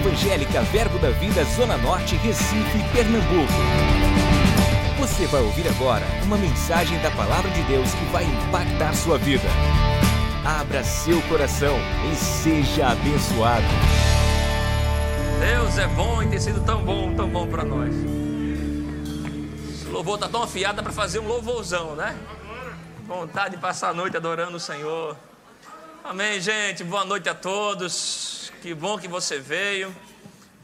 Evangélica Verbo da Vida Zona Norte, Recife, Pernambuco. Você vai ouvir agora uma mensagem da Palavra de Deus que vai impactar sua vida. Abra seu coração e seja abençoado. Deus é bom e tem sido tão bom, tão bom para nós. Esse louvor tá tão afiado para fazer um louvorzão, né? Vontade de passar a noite adorando o Senhor. Amém, gente. Boa noite a todos. Que bom que você veio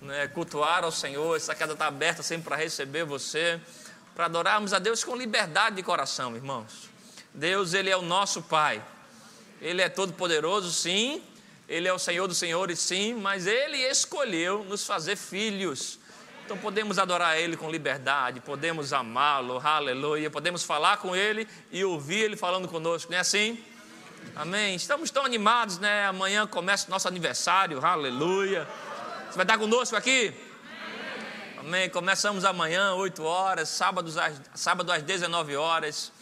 né, cultuar ao Senhor. Essa casa está aberta sempre para receber você, para adorarmos a Deus com liberdade de coração, irmãos. Deus, Ele é o nosso Pai. Ele é todo-poderoso, sim. Ele é o Senhor dos Senhores, sim. Mas Ele escolheu nos fazer filhos. Então podemos adorar Ele com liberdade, podemos amá-lo, aleluia. Podemos falar com Ele e ouvir Ele falando conosco, não é assim? Amém. Estamos tão animados, né? Amanhã começa o nosso aniversário, aleluia. Você vai estar conosco aqui? Amém. Começamos amanhã, 8 horas, sábado, sábado às 19 horas.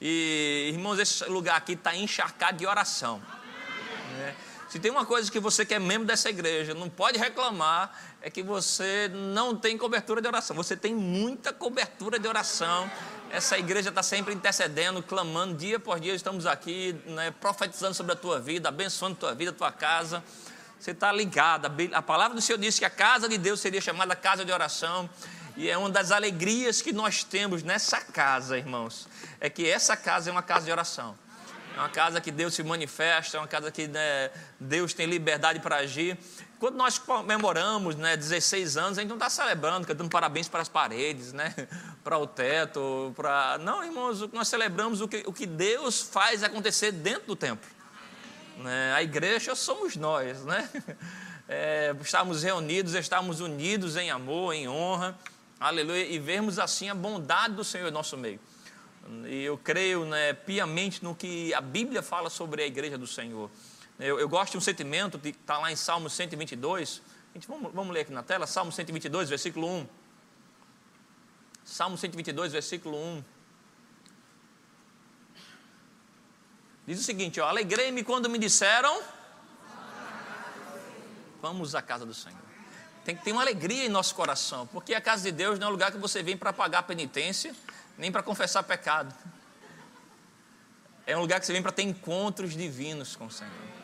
E, irmãos, esse lugar aqui está encharcado de oração. Né? Se tem uma coisa que você que é membro dessa igreja não pode reclamar, é que você não tem cobertura de oração. Você tem muita cobertura de oração essa igreja está sempre intercedendo, clamando, dia por dia estamos aqui, né, profetizando sobre a tua vida, abençoando a tua vida, a tua casa. Você está ligado. A palavra do Senhor disse que a casa de Deus seria chamada casa de oração. E é uma das alegrias que nós temos nessa casa, irmãos. É que essa casa é uma casa de oração. É uma casa que Deus se manifesta, é uma casa que né, Deus tem liberdade para agir. Quando nós comemoramos né, 16 anos, a gente não está celebrando, cantando parabéns para as paredes, né, para o teto. Para... Não, irmãos, nós celebramos o que, o que Deus faz acontecer dentro do templo. Né? A igreja somos nós, né? É, reunidos, estarmos unidos em amor, em honra, aleluia, e vermos assim a bondade do Senhor em nosso meio. E eu creio né, piamente no que a Bíblia fala sobre a igreja do Senhor. Eu, eu gosto de um sentimento que está lá em Salmo 122. Gente, vamos, vamos ler aqui na tela, Salmo 122, versículo 1. Salmo 122, versículo 1. Diz o seguinte: Alegrei-me quando me disseram: Vamos à casa do Senhor. Tem que ter uma alegria em nosso coração, porque a casa de Deus não é um lugar que você vem para pagar penitência, nem para confessar pecado. É um lugar que você vem para ter encontros divinos com o Senhor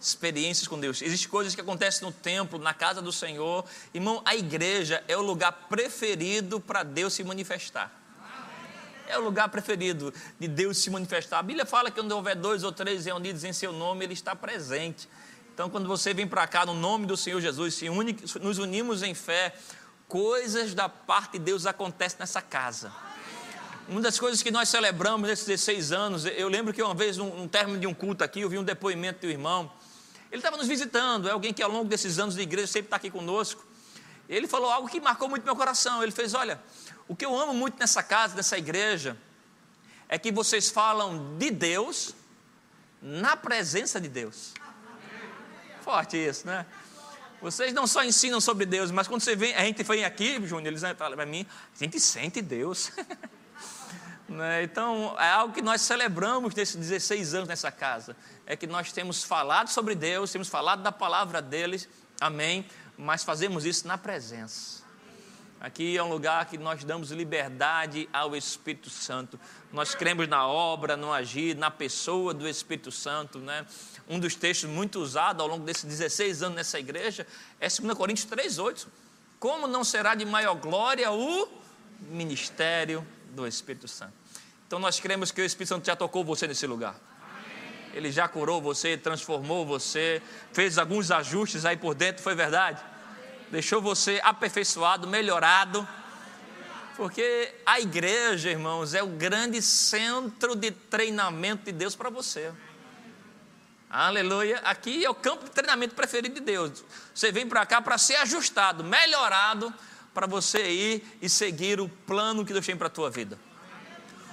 experiências com Deus. Existem coisas que acontecem no templo, na casa do Senhor. Irmão, a igreja é o lugar preferido para Deus se manifestar. É o lugar preferido de Deus se manifestar. A Bíblia fala que onde houver dois ou três reunidos em seu nome, Ele está presente. Então, quando você vem para cá no nome do Senhor Jesus, se une, nos unimos em fé, coisas da parte de Deus acontecem nessa casa. Uma das coisas que nós celebramos nesses 16 anos, eu lembro que uma vez, no, no término de um culto aqui, eu vi um depoimento do irmão ele estava nos visitando, é alguém que ao longo desses anos de igreja sempre está aqui conosco. Ele falou algo que marcou muito meu coração. Ele fez: Olha, o que eu amo muito nessa casa, nessa igreja, é que vocês falam de Deus na presença de Deus. Forte isso, né? Vocês não só ensinam sobre Deus, mas quando você vem, a gente vem aqui, Júnior, eles falam para mim, a gente sente Deus. Né? Então, é algo que nós celebramos nesses 16 anos nessa casa. É que nós temos falado sobre Deus, temos falado da palavra deles, amém, mas fazemos isso na presença. Aqui é um lugar que nós damos liberdade ao Espírito Santo. Nós cremos na obra, no agir, na pessoa do Espírito Santo. Né? Um dos textos muito usado ao longo desses 16 anos nessa igreja é 2 Coríntios 3,8. Como não será de maior glória o ministério do Espírito Santo. Então nós cremos que o Espírito Santo já tocou você nesse lugar. Ele já curou você, transformou você, fez alguns ajustes aí por dentro, foi verdade? Deixou você aperfeiçoado, melhorado. Porque a igreja, irmãos, é o grande centro de treinamento de Deus para você. Aleluia. Aqui é o campo de treinamento preferido de Deus. Você vem para cá para ser ajustado, melhorado para você ir e seguir o plano que Deus tem para a tua vida.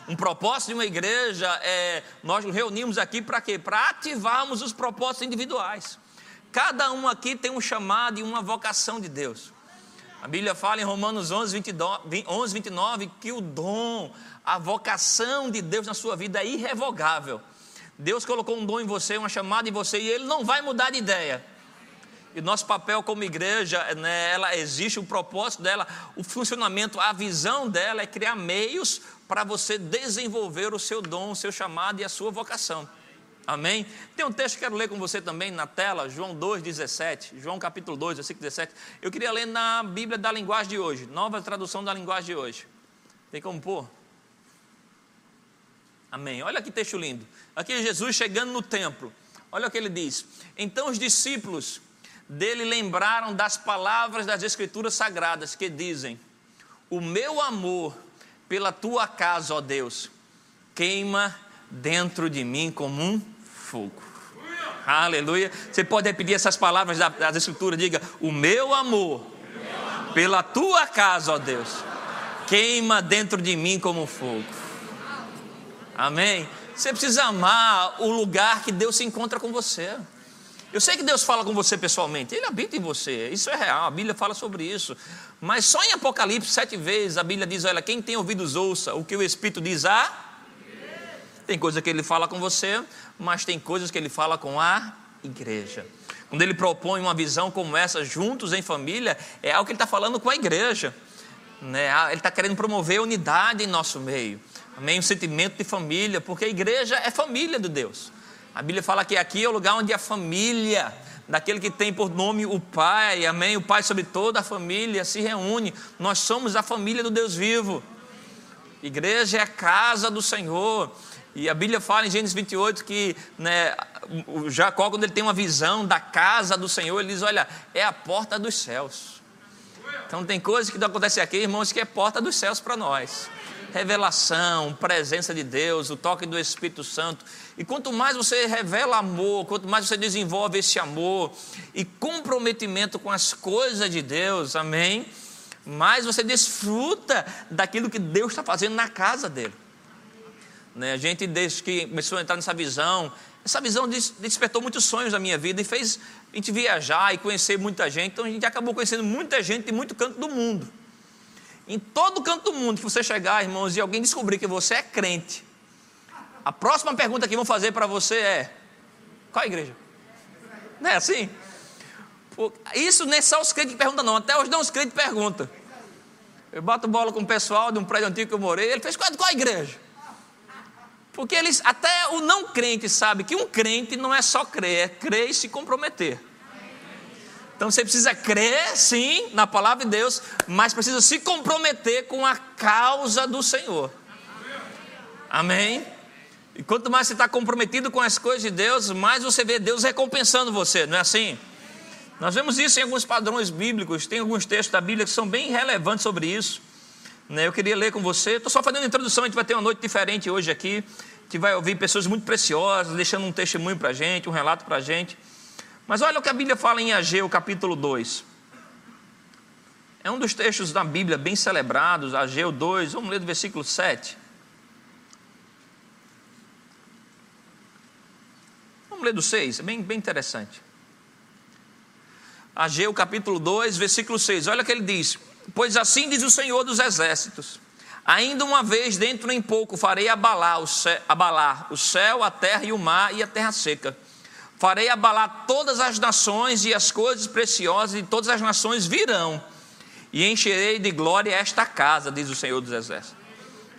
Um propósito de uma igreja é nós nos reunimos aqui para quê? Para ativarmos os propósitos individuais. Cada um aqui tem um chamado e uma vocação de Deus. A Bíblia fala em Romanos 11, 29, 11, 29 que o dom, a vocação de Deus na sua vida é irrevogável. Deus colocou um dom em você, uma chamada em você, e Ele não vai mudar de ideia. E nosso papel como igreja, né, ela existe o propósito dela, o funcionamento, a visão dela é criar meios para você desenvolver o seu dom, o seu chamado e a sua vocação. Amém? Tem um texto que quero ler com você também na tela, João 2,17. João capítulo 2, versículo 17. Eu queria ler na Bíblia da linguagem de hoje, nova tradução da linguagem de hoje. Tem como pôr? Amém. Olha que texto lindo. Aqui é Jesus chegando no templo. Olha o que ele diz. Então os discípulos dele lembraram das palavras das Escrituras Sagradas que dizem: O meu amor pela tua casa, ó Deus, queima dentro de mim como um fogo. Aleluia. Você pode repetir essas palavras das Escrituras: diga, o meu amor pela tua casa, ó Deus, queima dentro de mim como fogo. Amém. Você precisa amar o lugar que Deus se encontra com você. Eu sei que Deus fala com você pessoalmente, Ele habita em você, isso é real, a Bíblia fala sobre isso. Mas só em Apocalipse, sete vezes, a Bíblia diz: olha, quem tem ouvidos ouça o que o Espírito diz a. Tem coisa que ele fala com você, mas tem coisas que ele fala com a igreja. Quando ele propõe uma visão como essa, juntos em família, é algo que ele está falando com a igreja. Né? Ele está querendo promover unidade em nosso meio. Amém? Um sentimento de família, porque a igreja é família de Deus. A Bíblia fala que aqui é o lugar onde a família, daquele que tem por nome o Pai, amém? O Pai sobre toda a família se reúne. Nós somos a família do Deus vivo. Igreja é a casa do Senhor. E a Bíblia fala em Gênesis 28 que né, Jacó, quando ele tem uma visão da casa do Senhor, ele diz: Olha, é a porta dos céus. Então tem coisas que acontecem aqui, irmãos, que é porta dos céus para nós revelação, presença de Deus, o toque do Espírito Santo. E quanto mais você revela amor, quanto mais você desenvolve esse amor e comprometimento com as coisas de Deus, amém? Mais você desfruta daquilo que Deus está fazendo na casa dele. Né? A gente, desde que começou a entrar nessa visão, essa visão despertou muitos sonhos na minha vida e fez a gente viajar e conhecer muita gente. Então a gente acabou conhecendo muita gente de muito canto do mundo. Em todo canto do mundo que você chegar, irmãos, e alguém descobrir que você é crente, a próxima pergunta que vão fazer para você é: qual a igreja? Não é assim? Isso nem só os crentes que perguntam, não, até os não os crentes perguntam. Eu bato bola com o pessoal de um prédio antigo que eu morei, ele fez qual, qual a igreja? Porque eles, até o não crente sabe que um crente não é só crer, é crer e se comprometer. Então você precisa crer, sim, na palavra de Deus, mas precisa se comprometer com a causa do Senhor. Amém? E quanto mais você está comprometido com as coisas de Deus, mais você vê Deus recompensando você, não é assim? Nós vemos isso em alguns padrões bíblicos, tem alguns textos da Bíblia que são bem relevantes sobre isso. Né? Eu queria ler com você, estou só fazendo a introdução, a gente vai ter uma noite diferente hoje aqui, a gente vai ouvir pessoas muito preciosas, deixando um testemunho para a gente, um relato para a gente. Mas olha o que a Bíblia fala em Ageu, capítulo 2. É um dos textos da Bíblia bem celebrados, Ageu 2, vamos ler do versículo 7. Vamos ler do 6, é bem, bem interessante. Ageu capítulo 2, versículo 6, olha o que ele diz: Pois assim diz o Senhor dos Exércitos: Ainda uma vez, dentro em pouco, farei abalar o, céu, abalar o céu, a terra e o mar e a terra seca farei abalar todas as nações e as coisas preciosas de todas as nações virão, e encherei de glória esta casa, diz o Senhor dos Exércitos.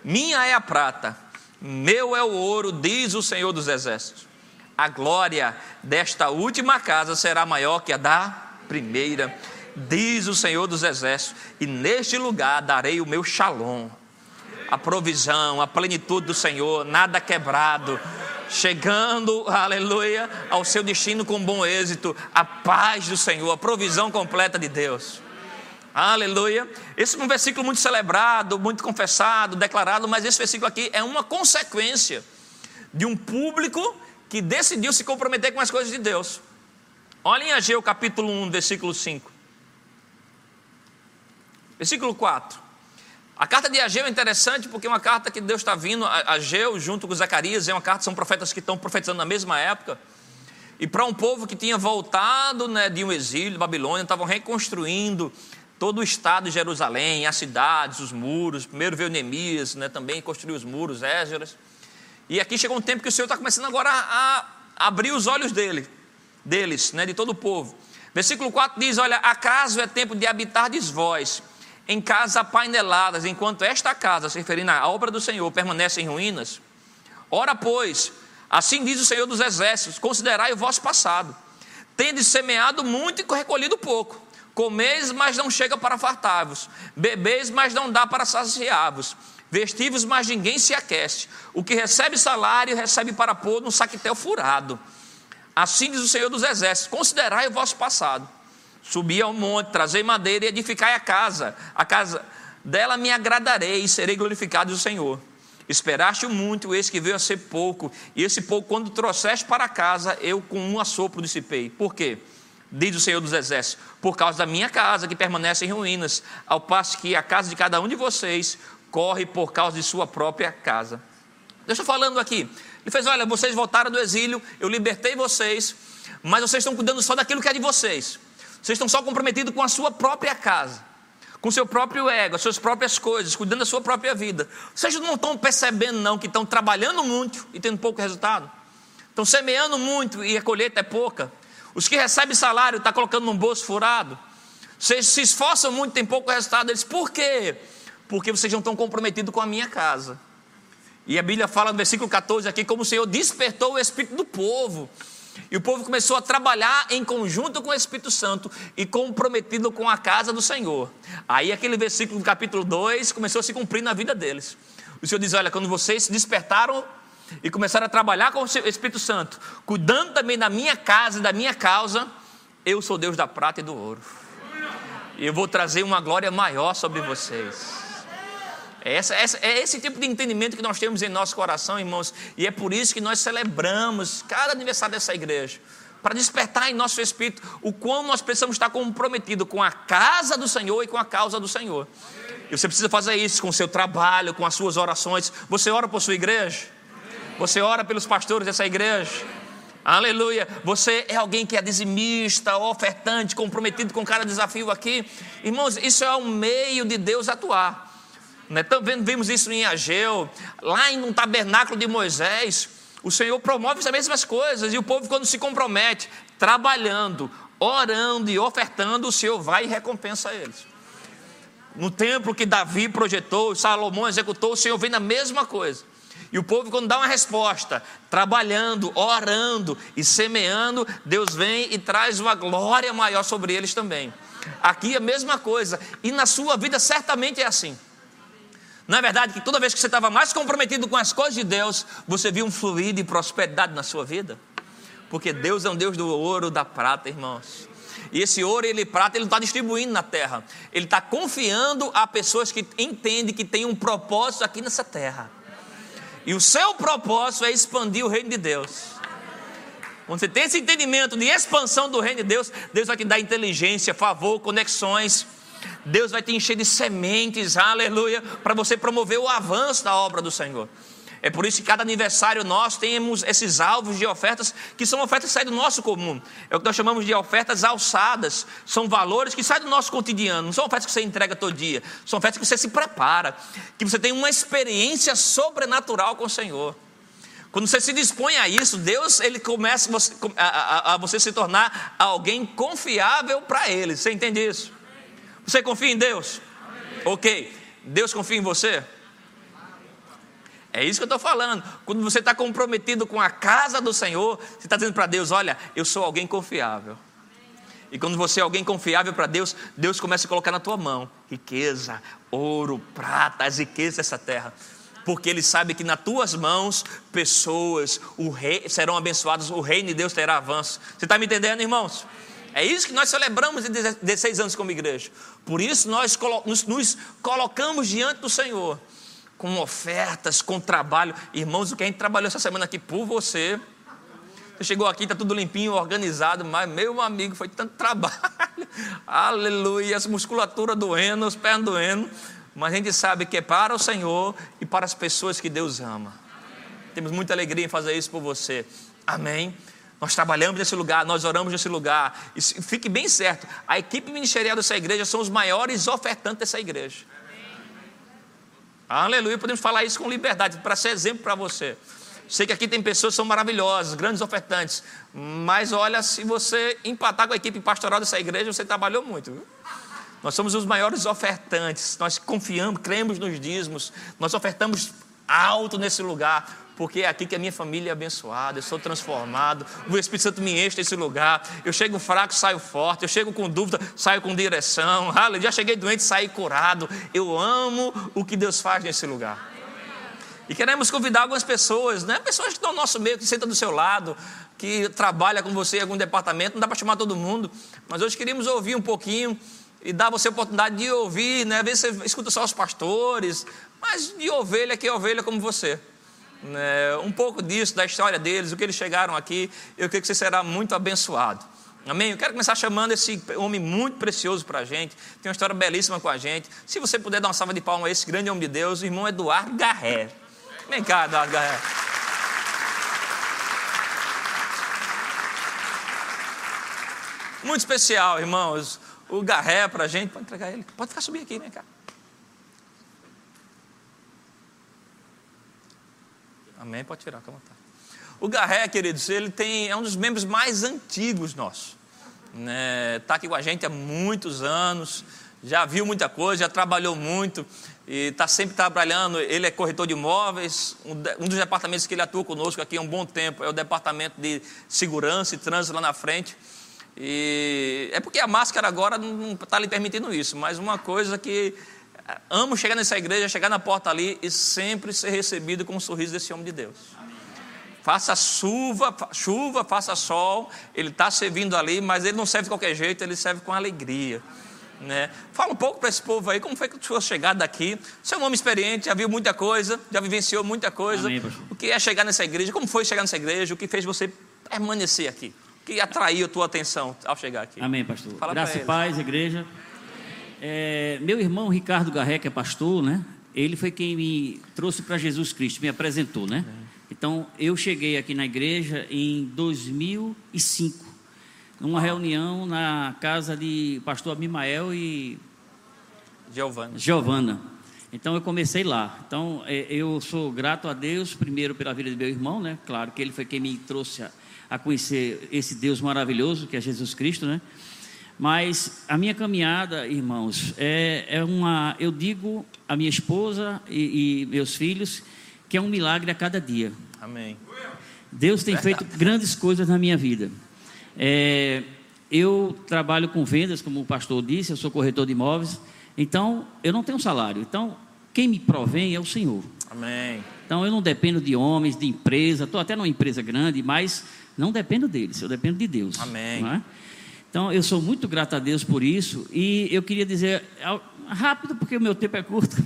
Minha é a prata, meu é o ouro, diz o Senhor dos Exércitos. A glória desta última casa será maior que a da primeira, diz o Senhor dos Exércitos, e neste lugar darei o meu shalom, a provisão, a plenitude do Senhor, nada quebrado, chegando, aleluia, ao seu destino com bom êxito, a paz do Senhor, a provisão completa de Deus. Aleluia. Esse é um versículo muito celebrado, muito confessado, declarado, mas esse versículo aqui é uma consequência de um público que decidiu se comprometer com as coisas de Deus. Olhem Ageu capítulo 1, versículo 5. Versículo 4. A carta de Ageu é interessante porque é uma carta que Deus está vindo, Ageu junto com Zacarias, é uma carta, são profetas que estão profetizando na mesma época. E para um povo que tinha voltado né, de um exílio, de Babilônia, estavam reconstruindo todo o estado de Jerusalém, as cidades, os muros. Primeiro veio Neemias, né, também construiu os muros, Égeras. E aqui chegou um tempo que o Senhor está começando agora a, a abrir os olhos dele, deles, né, de todo o povo. Versículo 4 diz: Olha, acaso é tempo de habitar vós em casas apaineladas, enquanto esta casa, se referindo à obra do Senhor, permanece em ruínas? Ora, pois, assim diz o Senhor dos Exércitos: considerai o vosso passado. Tendes semeado muito e recolhido pouco. Comeis, mas não chega para fartar-vos. Bebeis, mas não dá para saciar-vos. Vestivos, mas ninguém se aquece. O que recebe salário, recebe para pôr no saquetel furado. Assim diz o Senhor dos Exércitos: considerai o vosso passado. Subi ao monte, trazei madeira e edificai a casa. A casa dela me agradarei e serei glorificado do Senhor. Esperaste muito, eis que veio a ser pouco, e esse pouco, quando trouxeste para casa, eu com um assopro dissipei. Por quê? Diz o Senhor dos Exércitos: por causa da minha casa que permanece em ruínas, ao passo que a casa de cada um de vocês corre por causa de sua própria casa. Deixa eu falando aqui. Ele fez: Olha, vocês voltaram do exílio, eu libertei vocês, mas vocês estão cuidando só daquilo que é de vocês. Vocês estão só comprometidos com a sua própria casa, com o seu próprio ego, as suas próprias coisas, cuidando da sua própria vida. Vocês não estão percebendo, não, que estão trabalhando muito e tendo pouco resultado? Estão semeando muito e a colheita é pouca. Os que recebem salário estão tá colocando num bolso furado. Vocês se esforçam muito, tem pouco resultado. Eles, por quê? Porque vocês não estão comprometidos com a minha casa. E a Bíblia fala no versículo 14 aqui como o Senhor despertou o espírito do povo. E o povo começou a trabalhar em conjunto com o Espírito Santo e comprometido com a casa do Senhor. Aí aquele versículo do capítulo 2 começou a se cumprir na vida deles. O Senhor diz: Olha, quando vocês se despertaram e começaram a trabalhar com o Espírito Santo, cuidando também da minha casa e da minha causa, eu sou Deus da prata e do ouro. E eu vou trazer uma glória maior sobre vocês. É, essa, essa, é esse tipo de entendimento que nós temos em nosso coração, irmãos, e é por isso que nós celebramos cada aniversário dessa igreja para despertar em nosso espírito o quão nós precisamos estar comprometidos com a casa do Senhor e com a causa do Senhor. E você precisa fazer isso com o seu trabalho, com as suas orações. Você ora por sua igreja? Você ora pelos pastores dessa igreja? Aleluia. Você é alguém que é dizimista, ofertante, comprometido com cada desafio aqui. Irmãos, isso é um meio de Deus atuar. Né? Também vimos isso em Ageu, lá em um tabernáculo de Moisés. O Senhor promove as mesmas coisas, e o povo, quando se compromete, trabalhando, orando e ofertando, o Senhor vai e recompensa eles. No templo que Davi projetou, Salomão executou, o Senhor vem na mesma coisa. E o povo, quando dá uma resposta, trabalhando, orando e semeando, Deus vem e traz uma glória maior sobre eles também. Aqui é a mesma coisa, e na sua vida certamente é assim. Não é verdade que toda vez que você estava mais comprometido com as coisas de Deus, você viu um fluir de prosperidade na sua vida? Porque Deus é um Deus do ouro, da prata, irmãos. E esse ouro e prata ele está distribuindo na terra. Ele está confiando a pessoas que entendem que tem um propósito aqui nessa terra. E o seu propósito é expandir o reino de Deus. Quando você tem esse entendimento de expansão do reino de Deus, Deus vai te dar inteligência, favor, conexões Deus vai te encher de sementes, aleluia, para você promover o avanço da obra do Senhor. É por isso que cada aniversário nós temos esses alvos de ofertas que são ofertas que saem do nosso comum. É o que nós chamamos de ofertas alçadas. São valores que saem do nosso cotidiano. Não são ofertas que você entrega todo dia. São ofertas que você se prepara. Que você tem uma experiência sobrenatural com o Senhor. Quando você se dispõe a isso, Deus ele começa a, a, a você se tornar alguém confiável para Ele. Você entende isso? Você confia em Deus? Amém. Ok. Deus confia em você? É isso que eu estou falando. Quando você está comprometido com a casa do Senhor, você está dizendo para Deus: Olha, eu sou alguém confiável. E quando você é alguém confiável para Deus, Deus começa a colocar na tua mão riqueza, ouro, prata, as riquezas dessa terra. Porque Ele sabe que nas tuas mãos pessoas o rei, serão abençoadas, o reino de Deus terá avanço. Você está me entendendo, irmãos? É isso que nós celebramos em 16 anos como igreja. Por isso nós nos, colocamos diante do Senhor com ofertas, com trabalho. Irmãos, o que a gente trabalhou essa semana aqui por você. Você chegou aqui, está tudo limpinho, organizado, mas meu amigo, foi tanto trabalho. Aleluia, as musculaturas doendo, os pés doendo. Mas a gente sabe que é para o Senhor e para as pessoas que Deus ama. Temos muita alegria em fazer isso por você. Amém. Nós trabalhamos nesse lugar, nós oramos nesse lugar. E fique bem certo, a equipe ministerial dessa igreja são os maiores ofertantes dessa igreja. Aleluia, podemos falar isso com liberdade, para ser exemplo para você. Sei que aqui tem pessoas que são maravilhosas, grandes ofertantes. Mas olha, se você empatar com a equipe pastoral dessa igreja, você trabalhou muito. Viu? Nós somos os maiores ofertantes. Nós confiamos, cremos nos dízimos. Nós ofertamos alto nesse lugar porque é aqui que a minha família é abençoada, eu sou transformado, o Espírito Santo me enche nesse lugar, eu chego fraco, saio forte, eu chego com dúvida, saio com direção, já cheguei doente, saí curado, eu amo o que Deus faz nesse lugar. E queremos convidar algumas pessoas, né? pessoas que estão no nosso meio, que sentam do seu lado, que trabalham com você em algum departamento, não dá para chamar todo mundo, mas hoje queríamos ouvir um pouquinho e dar você a oportunidade de ouvir, né? Às vezes você escuta só os pastores, mas de ovelha que é ovelha como você né, um pouco disso, da história deles, o que eles chegaram aqui, eu creio que você será muito abençoado. Amém? Eu quero começar chamando esse homem muito precioso para a gente, tem uma história belíssima com a gente. Se você puder dar uma salva de palmas a esse grande homem de Deus, o irmão Eduardo Garré. Vem cá, Eduardo Garré. Muito especial, irmãos. O Garré para a gente, pode entregar ele. Pode ficar subir aqui, né, cara? Amém? Pode tirar, calma tá. O Garré, queridos, ele tem, é um dos membros mais antigos nossos. Está né? Tá aqui com a gente há muitos anos, já viu muita coisa, já trabalhou muito e está sempre trabalhando. Ele é corretor de imóveis. Um, dos departamentos que ele atua conosco aqui há um bom tempo é o departamento de segurança e trânsito lá na frente. E é porque a máscara agora não está lhe permitindo isso, mas uma coisa que amo chegar nessa igreja, chegar na porta ali e sempre ser recebido com um sorriso desse homem de Deus. Faça chuva, chuva, faça sol, ele está servindo ali, mas ele não serve de qualquer jeito, ele serve com alegria. Né? Fala um pouco para esse povo aí, como foi que tu chegar daqui? Você é um homem experiente, já viu muita coisa, já vivenciou muita coisa. Amém, o que é chegar nessa igreja? Como foi chegar nessa igreja? O que fez você permanecer aqui? O que atraiu a tua atenção ao chegar aqui? Amém, pastor. Fala Graça e paz, igreja. É, meu irmão Ricardo Garré, que é pastor, né? Ele foi quem me trouxe para Jesus Cristo, me apresentou, né? Então, eu cheguei aqui na igreja em 2005, numa reunião na casa de pastor Abimael e Giovana. Giovana. Então, eu comecei lá. Então, é, eu sou grato a Deus, primeiro pela vida de meu irmão, né? Claro que ele foi quem me trouxe a, a conhecer esse Deus maravilhoso, que é Jesus Cristo, né? Mas a minha caminhada, irmãos, é, é uma. Eu digo a minha esposa e, e, meus filhos que é um milagre a cada dia. Amém. Deus tem feito grandes coisas na minha vida. É, eu trabalho com vendas, como o pastor disse, eu sou corretor de imóveis. Então, eu não tenho salário. Então, quem me provém é o Senhor. Amém. Então, eu não dependo de homens, de empresa. Estou até numa empresa grande, mas não dependo deles. Eu dependo de Deus. Amém. É? Então, eu sou muito grato a Deus por isso. E eu queria dizer, rápido, porque o meu tempo é curto.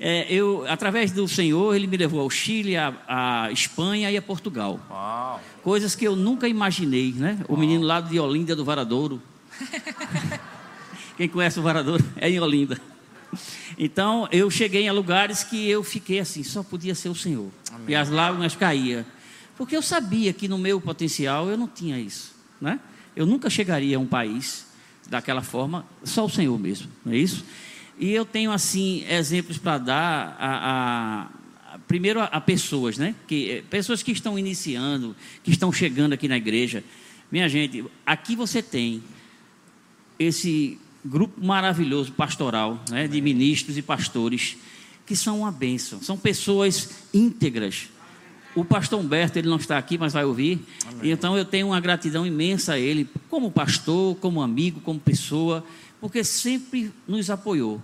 É, eu, através do Senhor, Ele me levou ao Chile, a Espanha e a Portugal. Uau. Coisas que eu nunca imaginei, né? O Uau. menino lá de Olinda, do Varadouro. Quem conhece o Varadouro é em Olinda. Então, eu cheguei a lugares que eu fiquei assim, só podia ser o Senhor. Amém. E as lágrimas caíam. Porque eu sabia que no meu potencial eu não tinha isso, né? Eu nunca chegaria a um país daquela forma, só o Senhor mesmo, não é isso? E eu tenho, assim, exemplos para dar a, a, a primeiro a, a, pessoas, né? Que, eh, pessoas que estão iniciando, que estão chegando aqui na igreja. Minha gente, aqui você tem esse grupo maravilhoso pastoral, né? De ministros e pastores, que são uma bênção, são pessoas íntegras, o pastor Humberto, ele não está aqui, mas vai ouvir. Amém. Então eu tenho uma gratidão imensa a ele, como pastor, como amigo, como pessoa, porque sempre nos apoiou.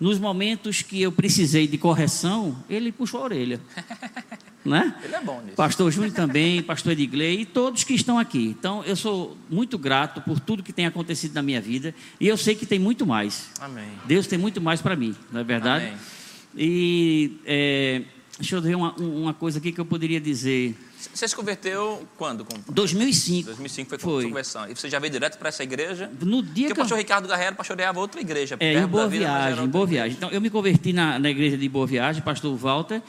Nos momentos que eu precisei de correção, ele puxou a orelha. né? Ele é bom nisso. Pastor Júnior também, pastor Edgley e todos que estão aqui. Então eu sou muito grato por tudo que tem acontecido na minha vida e eu sei que tem muito mais. Amém. Deus tem muito mais para mim, não é verdade? Amém. E é, Deixa eu ver uma, uma coisa aqui que eu poderia dizer. Você se converteu quando? 2005. 2005 foi, foi. conversão. E você já veio direto para essa igreja? No dia Porque que o pastor Ricardo Garreiro pastoreava outra igreja. É, em Boa Viagem, em Boa Viagem. Então, eu me converti na, na igreja de Boa Viagem, pastor Walter.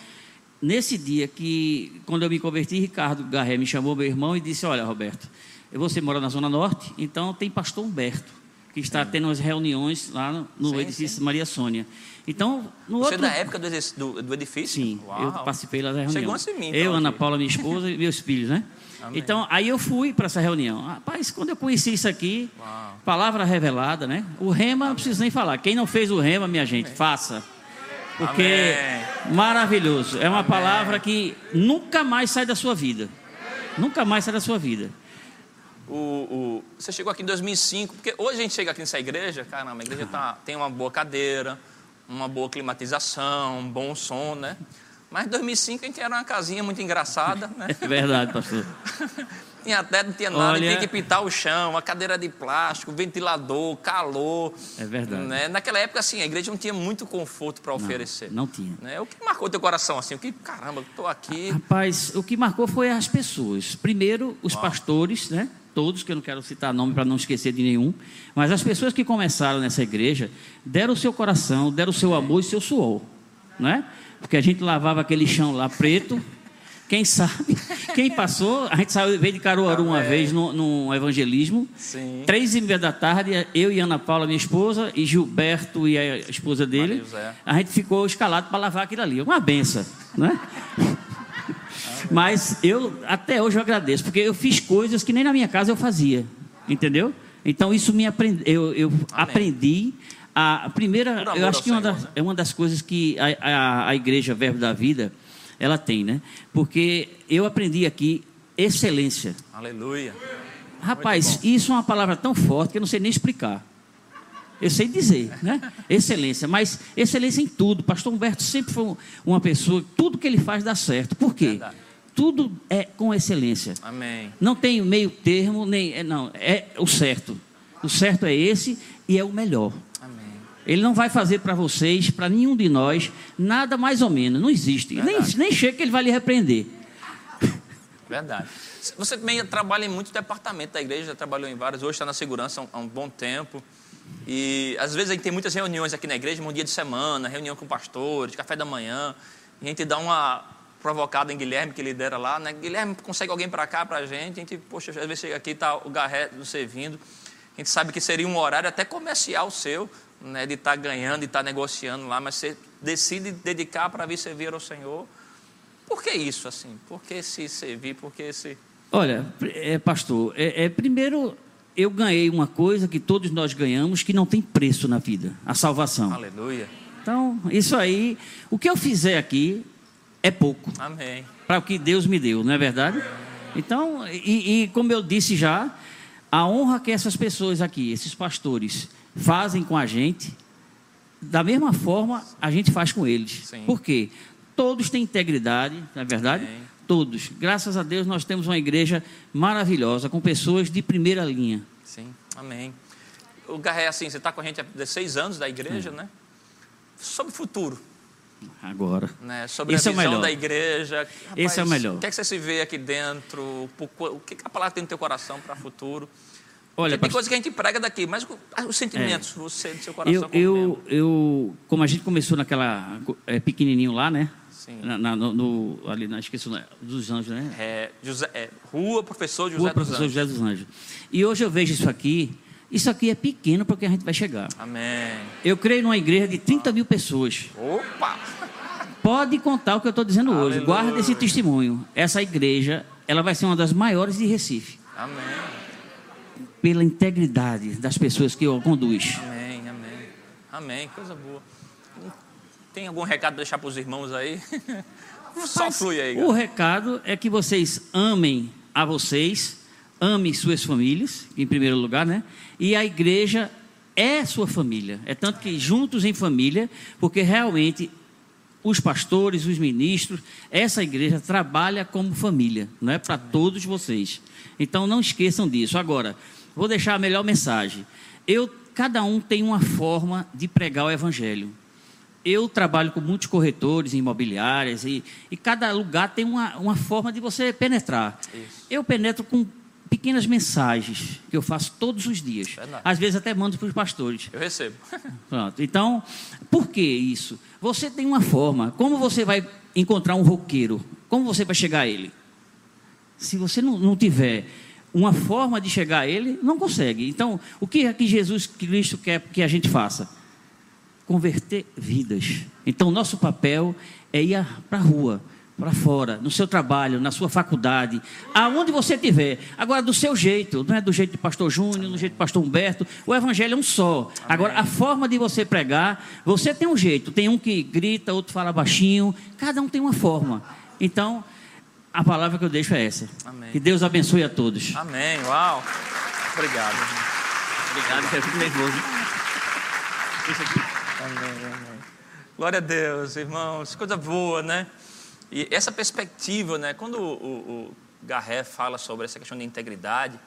Nesse dia que, quando eu me converti, Ricardo Garré me chamou, meu irmão, e disse, olha, Roberto, você mora na Zona Norte, então tem pastor Humberto, que está tendo as reuniões lá no, no Sim, edifício sim. Maria Sônia. Então, no Você outro... é da época do, do- do edifício? Sim, eu Uau. participei lá da reunião. Chegou antes de mim, então, eu, Ana. Paula, minha esposa e meus filhos, né? Amém. Então, aí eu fui para essa reunião. Rapaz, quando eu conheci isso aqui, Uau. palavra revelada, né? O rema, não preciso nem falar. Quem não fez o rema, minha gente, faça. Porque maravilhoso. É uma palavra que nunca mais sai da sua vida. Nunca mais sai da sua vida. O, o- você chegou aqui em 2005, porque hoje a gente chega aqui nessa igreja, caramba, a igreja tá, tem uma boa cadeira, uma boa climatização, um bom som, né? Mas em 2005 a gente era uma casinha muito engraçada, né? É verdade, pastor. Tinha teto, não tinha nada, Olha- tinha que pintar o chão, uma cadeira de plástico, ventilador, calor. É verdade. Né? Naquela época, assim, a igreja não tinha muito conforto para oferecer. Não tinha. Né? O que marcou teu coração, assim? O que, caramba, estou aqui. Rapaz, o que marcou foi as pessoas. Primeiro, os pastores, né? Todos, que eu não quero citar nome para não esquecer de nenhum. Mas as pessoas que começaram nessa igreja deram o seu coração, deram o seu amor e seu suor. Né? Porque a gente lavava aquele chão lá preto. Quem sabe, quem passou, a gente saiu, veio de Caruaru uma vez no, num evangelismo. Sim. Três e meia da tarde, eu e Ana Paula, minha esposa, e Gilberto e a esposa dele, a gente ficou escalado para lavar aquilo ali. Uma benção, né? Mas eu, até hoje, eu agradeço, porque eu fiz coisas que nem na minha casa eu fazia, entendeu? Então, isso me aprende, eu, eu aprendi a, a primeira, eu acho que uma das- né? é uma das coisas que a, a, a igreja Verbo da Vida, ela tem, né? Porque eu aprendi aqui excelência. Aleluia. Rapaz, isso é uma palavra tão forte que eu não sei nem explicar. Eu sei dizer, né? Excelência, mas excelência em tudo. Pastor Humberto sempre foi um- uma pessoa, tudo que ele faz dá certo. Por quê? Verdade. Tudo é com excelência. Amém. Não tem meio termo, nem. é, Não, é o certo. O certo é esse e é o melhor. Amém. Ele não vai fazer para vocês, para nenhum de nós, nada mais ou menos. Não existe. Nem, nem chega que ele vai lhe repreender. Verdade. Você também trabalha em muitos departamentos da igreja, já trabalhou em vários, hoje está na segurança há um, há um bom tempo. E às vezes a gente tem muitas reuniões aqui na igreja, um dia de semana, reunião com pastores, café da manhã. E a gente dá uma provocada em Guilherme, que lidera lá, né? Guilherme, consegue alguém para cá para a gente? A gente, poxa, às vezes chega aqui está o Garré não servindo. A gente sabe que seria um horário até comercial seu, né? De estar ganhando e estar negociando lá, mas você decide dedicar para vir servir ao Senhor. Por que isso, assim? Por que se servir? Por que se... Olha, é, pastor, é, é, primeiro eu ganhei uma coisa que todos nós ganhamos que não tem preço na vida: a salvação. Aleluia. Então, isso aí, o que eu fizer aqui é pouco Amém. para o que Deus me deu, não é verdade? Então, e, e como eu disse já, a honra que essas pessoas aqui, esses pastores, fazem com a gente, da mesma forma a gente faz com eles. Sim. Por quê? Todos têm integridade, não é verdade? Amém. Todos. Graças a Deus nós temos uma igreja maravilhosa, com pessoas de primeira linha. Sim. Amém. O Garré, assim, você está com a gente há 16 anos da igreja, né? Sobre o futuro, Agora. né? Sobre Esse a é visão melhor. da igreja. Esse é o melhor. O que, é que você se vê aqui dentro? O que a palavra tem no teu coração para o futuro? Olha, tem pastor- coisa que a gente prega daqui, mas o- os sentimentos, você, do seu coração eu, como eu, membro. eu, como a gente começou naquela é, pequenininho lá, né? Sim. Na, na- no, no- ali, na, esqueci dos Anjos, né? É, José, é, Rua Professor José Rua dos Professor Anjos. José dos Anjos. E hoje eu vejo isso aqui. Isso aqui é pequeno porque a gente vai chegar. Amém. Eu creio numa igreja de 30 mil pessoas. Opa! Pode contar o que eu estou dizendo hoje. Aleluia. Guarda esse testemunho. Essa igreja, ela vai ser uma das maiores de Recife. Amém. Pela integridade das pessoas que eu conduz. Amém, amém. Amém, coisa boa. Tem algum recado para deixar para os irmãos aí? Só flui aí, O recado é que vocês amem a vocês, amem suas famílias, em primeiro lugar, né? E a igreja é sua família. É tanto que juntos em família, porque realmente os pastores, os ministros, essa igreja trabalha como família, não é para todos vocês. Então não esqueçam disso. Agora, vou deixar a melhor mensagem. Eu, cada um tem uma forma de pregar o evangelho. Eu trabalho com muitos corretores imobiliárias e, e cada lugar tem uma, uma forma de você penetrar. Isso. Eu penetro com pequenas mensagens que eu faço todos os dias. Verdade. Às vezes até mando para os pastores. Eu recebo. Pronto. Então, por que isso? Você tem uma forma. Como você vai encontrar um roqueiro? Como você vai chegar a ele? Se você não, não tiver uma forma de chegar a Ele, não consegue. Então, o que é que Jesus Cristo quer que a gente faça? Converter vidas. Então, nosso papel é ir para a rua, para fora, no seu trabalho, na sua faculdade, aonde você estiver. Agora, do seu jeito, não é do jeito de pastor Júnior, do jeito de pastor Humberto. O evangelho é um só. Amém. Agora, a forma de você pregar, você tem um jeito. Tem um que grita, outro fala baixinho. Cada um tem uma forma. Então, a palavra que eu deixo é essa. Amém. Que Deus abençoe a todos. Amém. Uau. Obrigado. Obrigado, que eu fico nervoso. Isso aqui. Amém, amém. Glória a Deus, irmãos. Coisa boa, né? E essa perspectiva, né? Quando o, o, Garré fala sobre essa questão de integridade,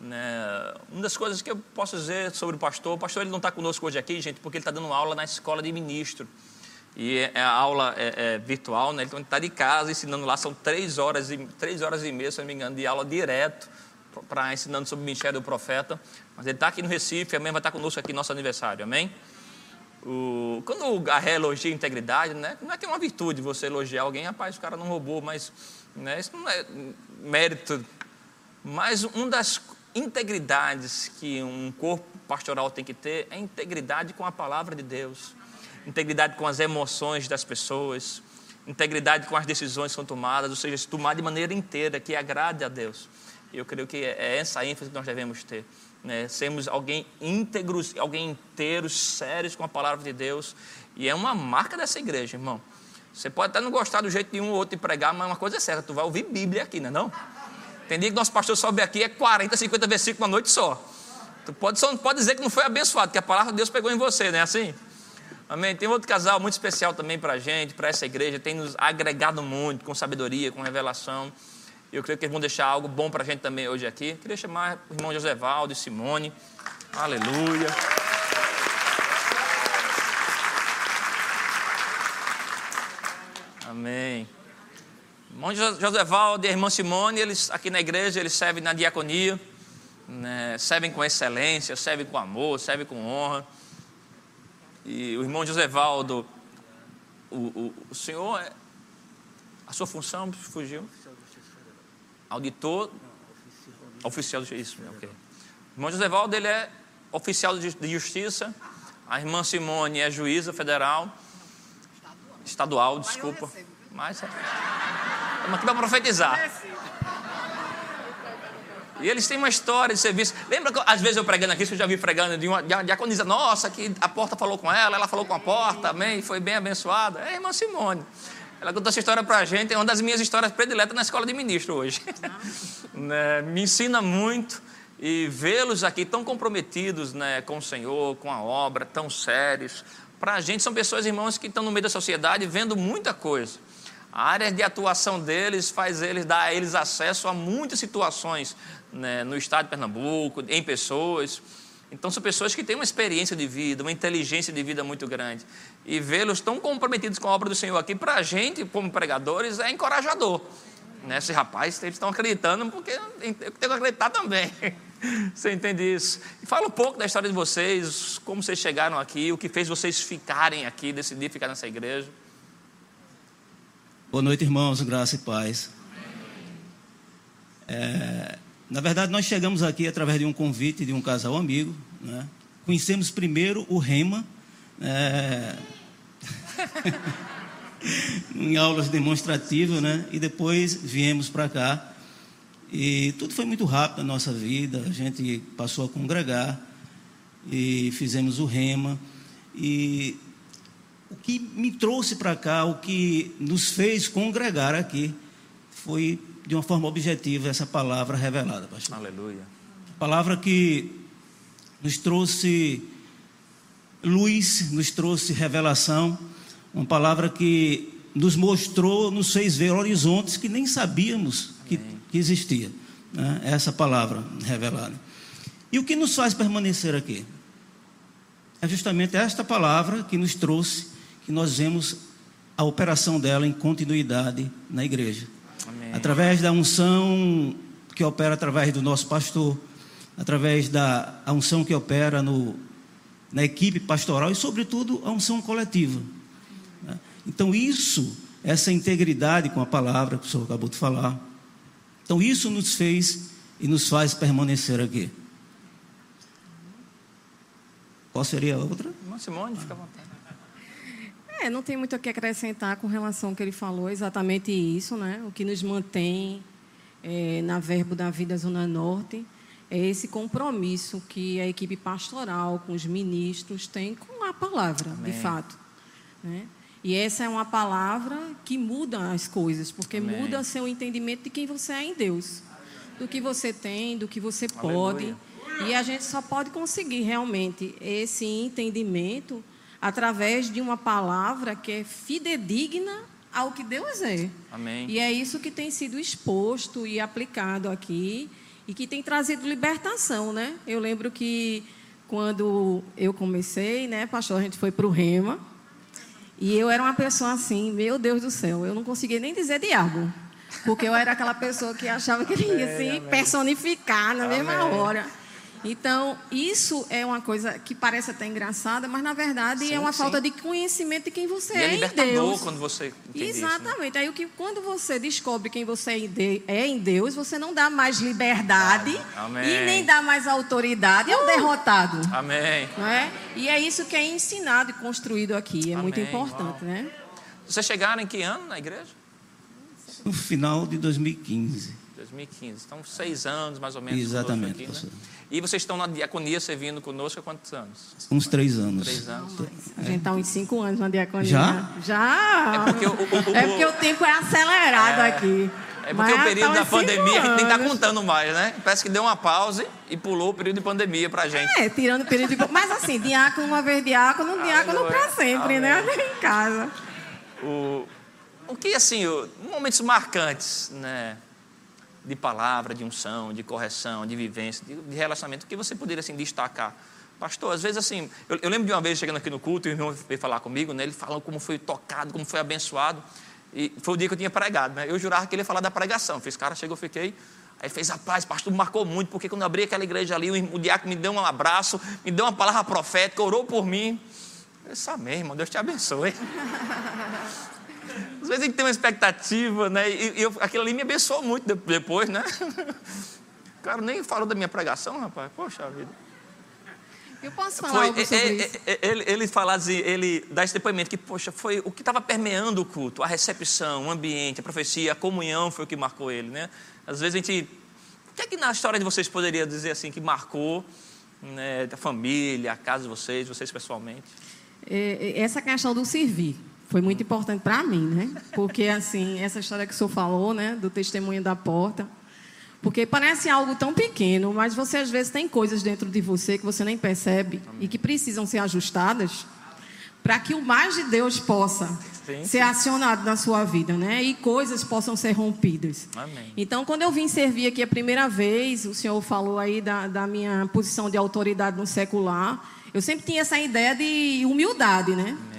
né? Uma das coisas que eu posso dizer sobre o pastor, o pastor ele não está conosco hoje aqui, gente, porque ele está dando aula na escola de ministro. E é, a aula é, é virtual, né? Então ele está de casa ensinando lá, são três horas e, três horas e meia, se não me engano, de aula direto, para ensinando sobre o ministério do profeta. Mas ele está aqui no Recife, amanhã vai estar conosco aqui no nosso aniversário, amém? O, quando o Garré elogia a integridade, né? Não é que é uma virtude você elogiar alguém, rapaz, o cara não roubou, mas né, isso não é mérito. Mas uma das integridades que um corpo pastoral tem que ter é integridade com a palavra de Deus integridade com as emoções das pessoas, integridade com as decisões que são tomadas, ou seja, se tomar de maneira inteira, que agrade a Deus. Eu creio que é essa a ênfase que nós devemos ter. Né? Sermos alguém íntegros, alguém inteiros, sérios com a palavra de Deus. E é uma marca dessa igreja, irmão. Você pode até não gostar do jeito de um ou outro de pregar, mas uma coisa é certa, tu vai ouvir Bíblia aqui, não é não? Tem dia que nosso pastor sobe aqui, é 40, 50 versículos uma noite só. Tu pode, só pode dizer que não foi abençoado, que a palavra de Deus pegou em você, não é assim? Amém. Tem outro casal muito especial também para a gente, para essa igreja, tem nos agregado muito com sabedoria, com revelação. Eu creio que eles vão deixar algo bom para a gente também hoje aqui. Queria chamar o irmão Josevaldo e Simone. Aleluia. Amém. Irmão Josevaldo e a irmã Simone, eles aqui na igreja, eles servem na diaconia, né, servem com excelência, servem com amor, servem com honra. E o irmão Josevaldo, o, o, o senhor, é, a sua função fugiu? Auditor? Oficial de justiça. Ok. O irmão Josevaldo, ele é oficial de justiça. A irmã Simone é juíza federal. Estadual, desculpa. Mas estamos aqui para profetizar. E eles têm uma história de serviço. Lembra que às vezes eu pregando aqui, você já vi pregando de uma diaconisa, nossa, que a porta falou com ela, ela falou com a porta, amém, foi bem abençoada. É a irmã Simone. Ela contou essa história para a gente, é uma das minhas histórias prediletas na escola de ministro hoje. né, me ensina muito e vê-los aqui tão comprometidos né, com o Senhor, com a obra, tão sérios. Para a gente são pessoas, irmãos, que estão no meio da sociedade vendo muita coisa. A área de atuação deles faz eles dar a eles acesso a muitas situações né, no estado de Pernambuco, em pessoas. Então, são pessoas que têm uma experiência de vida, uma inteligência de vida muito grande. E vê-los tão comprometidos com a obra do Senhor aqui, para a gente, como pregadores, é encorajador. Né? Esse rapaz, eles estão acreditando, porque eu tenho que acreditar também. Você entende isso? Fala um pouco da história de vocês, como vocês chegaram aqui, o que fez vocês ficarem aqui, decidir ficar nessa igreja. Boa noite, irmãos, graça e paz. É, na verdade, nós chegamos aqui através de um convite de um casal amigo. Né? Conhecemos primeiro o Rema, é... em aulas demonstrativas, né? e depois viemos para cá. E tudo foi muito rápido na nossa vida, a gente passou a congregar e fizemos o Rema. E o que me trouxe para cá, o que nos fez congregar aqui, foi de uma forma objetiva essa palavra revelada, pastor. Aleluia. Palavra que nos trouxe luz, nos trouxe revelação, uma palavra que nos mostrou, nos fez ver horizontes que nem sabíamos que, que existia. Né? Essa palavra revelada. E o que nos faz permanecer aqui? É justamente esta palavra que nos trouxe que nós vemos a operação dela em continuidade na igreja. Amém. Através da unção que opera através do nosso pastor, através da unção que opera no, na equipe pastoral e, sobretudo, a unção coletiva. Né? Então, isso, essa integridade com a palavra que o senhor acabou de falar, então isso nos fez e nos faz permanecer aqui. Qual seria a outra? Simone, fica à vontade. É, não tem muito o que acrescentar com relação ao que ele falou, exatamente isso, né? O que nos mantém é, na Verbo da Vida Zona Norte é esse compromisso que a equipe pastoral, com os ministros, tem com a palavra, Amém. de fato. Né? E essa é uma palavra que muda as coisas, porque Amém. muda seu entendimento de quem você é em Deus, do que você tem, do que você pode. E a gente só pode conseguir realmente esse entendimento através de uma palavra que é fidedigna ao que Deus é. Amém. E é isso que tem sido exposto e aplicado aqui e que tem trazido libertação, né? Eu lembro que quando eu comecei, né, pastor, a gente foi para o Rema e eu era uma pessoa assim, meu Deus do céu, eu não conseguia nem dizer diabo, porque eu era aquela pessoa que achava que ele ia se personificar na mesma Amém. hora. Então, isso é uma coisa que parece até engraçada, mas na verdade sim, é uma sim. falta de conhecimento de quem você e é, é libertador em Deus. quando você entende Exatamente. Isso, né? Aí o que quando você descobre quem você é em Deus, você não dá mais liberdade Amém. e nem dá mais autoridade ao uh! derrotado. Amém. Não é? E é isso que é ensinado e construído aqui. É Amém. muito importante, Uau. né? Vocês chegaram em que ano na igreja? No final de 2015. 2015. Então, seis anos mais ou menos. Exatamente. Aqui, né? E vocês estão na diaconia servindo conosco há quantos anos? Uns três anos. Três anos. A gente está uns cinco anos na diaconia. Já? Já. É porque o, o, o, é porque o tempo é acelerado é, aqui. É porque Mas o período tá da pandemia a gente nem está contando mais, né? Parece que deu uma pausa e pulou o período de pandemia para a gente. É, tirando o período de. Mas assim, diácono uma vez diácono, diácono para sempre, né? Amém. né? Em casa. O, o que, assim, momentos marcantes, né? De palavra, de unção, de correção, de vivência, de, de relacionamento, que você poderia assim, destacar? Pastor, às vezes assim, eu, eu, lembro de uma vez chegando aqui no culto, e o irmão veio falar comigo, né, ele falou como foi tocado, como foi abençoado, e foi o dia que eu tinha pregado, né, eu jurava que ele ia falar da pregação, fiz cara, chegou, fiquei, aí fez paz, pastor, marcou muito, porque quando eu abri aquela igreja ali, o, o diácono me deu um abraço, me deu uma palavra profética, orou por mim, eu disse, amém, irmão, Deus te abençoe. Às vezes a gente tem uma expectativa, né? E eu, aquilo ali me abençoou muito depois, né? O cara nem falou da minha pregação, rapaz. Poxa vida. Eu posso falar foi, algo sobre é, isso? É, ele, ele fala assim, ele dá esse depoimento que, poxa, foi o que estava permeando o culto, a recepção, o ambiente, a profecia, a comunhão foi o que marcou ele, né? Às vezes a gente... O que é que na história de vocês poderia dizer assim que marcou né, a família, a casa de vocês, vocês pessoalmente? É, é essa questão do servir foi muito importante para mim, né? Porque, assim, essa história que o senhor falou, né, do testemunho da porta, porque parece algo tão pequeno, mas você às vezes tem coisas dentro de você que você nem percebe Amém. e que precisam ser ajustadas para que o mais de Deus possa sim, ser acionado na sua vida, né? E coisas possam ser rompidas. Amém. Então, quando eu vim servir aqui a primeira vez, o senhor falou aí da, da minha posição de autoridade no secular. Eu sempre tinha essa ideia de humildade, né? Amém.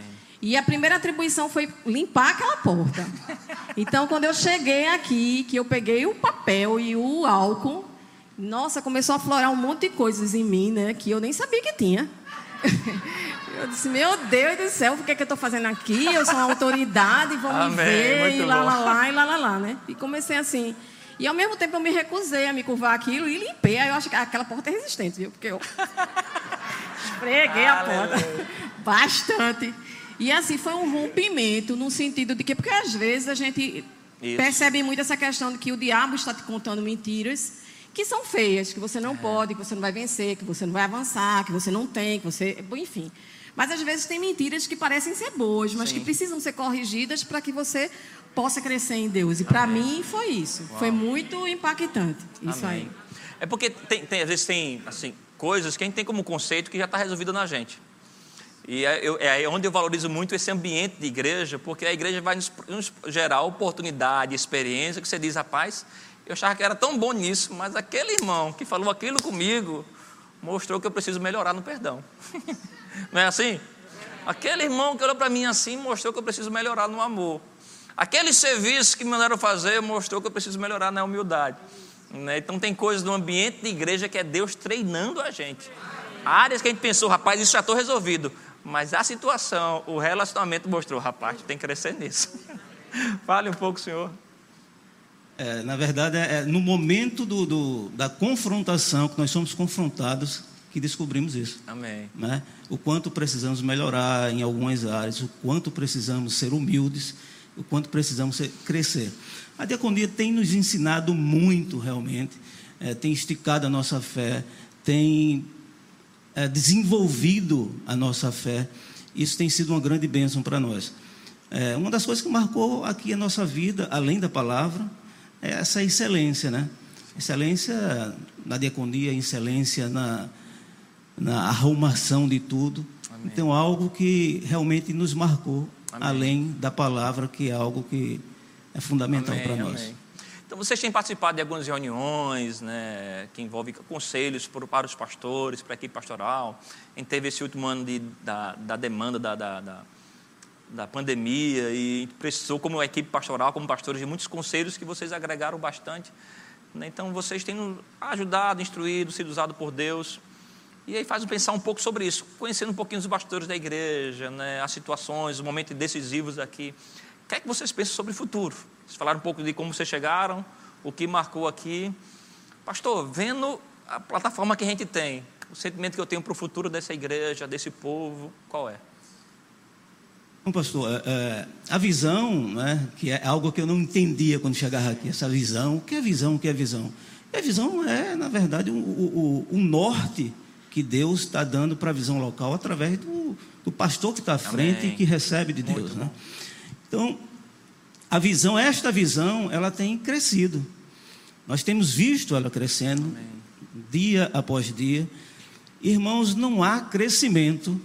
E a primeira atribuição foi limpar aquela porta. Então, quando eu cheguei aqui, que eu peguei o papel e o álcool, nossa, começou a florar um monte de coisas em mim, né? Que eu nem sabia que tinha. Eu disse, meu Deus do céu, o que é que eu estou fazendo aqui? Eu sou uma autoridade, vão Amém, me ver, e lá, lá, lá, e lá, lá, lá, né? E comecei assim. E ao mesmo tempo eu me recusei a me curvar aquilo e limpei. Aí eu acho que aquela porta é resistente, viu? Porque eu esfreguei a porta bastante. E assim, foi um rompimento no sentido de que, porque às vezes a gente Isso. percebe muito essa questão de que o diabo está te contando mentiras que são feias, que você não é. pode, que você não vai vencer, que você não vai avançar, que você não tem, que você. Enfim. Mas às vezes tem mentiras que parecem ser boas, mas Sim. que precisam ser corrigidas para que você possa crescer em Deus. E para mim foi isso. Uau. Foi muito impactante. Isso Amém. aí. É porque tem, tem, às vezes tem assim, coisas que a gente tem como conceito que já está resolvido na gente. E é, é onde eu valorizo muito esse ambiente de igreja, porque a igreja vai nos, nos gerar oportunidade, experiência, que você diz, rapaz, eu achava que era tão bom nisso, mas aquele irmão que falou aquilo comigo mostrou que eu preciso melhorar no perdão. Não é assim? Aquele irmão que olhou para mim assim mostrou que eu preciso melhorar no amor. Aquele serviço que me mandaram fazer mostrou que eu preciso melhorar na humildade. Né? Então tem coisas no ambiente de igreja que é Deus treinando a gente. Áreas que a gente pensou, rapaz, isso já estou resolvido. Mas a situação, o relacionamento mostrou, rapaz, tem que crescer nisso. Fale um pouco, senhor. É, na verdade, é, é no momento do, do, da confrontação, que nós somos confrontados, que descobrimos isso. Amém. Né? O quanto precisamos melhorar em algumas áreas, o quanto precisamos ser humildes, o quanto precisamos ser, crescer. A diaconia tem nos ensinado muito, realmente, é, tem esticado a nossa fé, tem é, desenvolvido a nossa fé. Isso tem sido uma grande bênção para nós. É, uma das coisas que marcou aqui a nossa vida, além da palavra, é essa excelência, né? Excelência na diaconia, excelência na, na arrumação de tudo. Amém. Então, algo que realmente nos marcou, amém. além da palavra, que é algo que é fundamental para nós. Vocês têm participado de algumas reuniões, né, que envolvem conselhos para os pastores, para a equipe pastoral. A gente teve esse último ano de, da, da demanda da, da, da, pandemia e precisou, como equipe pastoral, como pastores, de muitos conselhos que vocês agregaram bastante. Né? Então, vocês têm ajudado, instruído, sido usado por Deus e aí faz pensar um pouco sobre isso, conhecendo um pouquinho os bastidores da igreja, né, as situações, os momentos decisivos aqui. O que é que vocês pensam sobre o futuro? Vocês falaram um pouco de como vocês chegaram, o que marcou aqui. Pastor, vendo a plataforma que a gente tem, o sentimento que eu tenho para o futuro dessa igreja, desse povo, qual é? Bom, pastor, é, é, a visão, né, que é algo que eu não entendia quando chegava aqui, essa visão, o que é visão, o que é visão? E a visão é, na verdade, o, o, o norte que Deus está dando para a visão local através do, do pastor que está à frente Amém. e que recebe de Deus. Né? Então, a visão, esta visão, ela tem crescido. Nós temos visto ela crescendo Amém. dia após dia. Irmãos, não há crescimento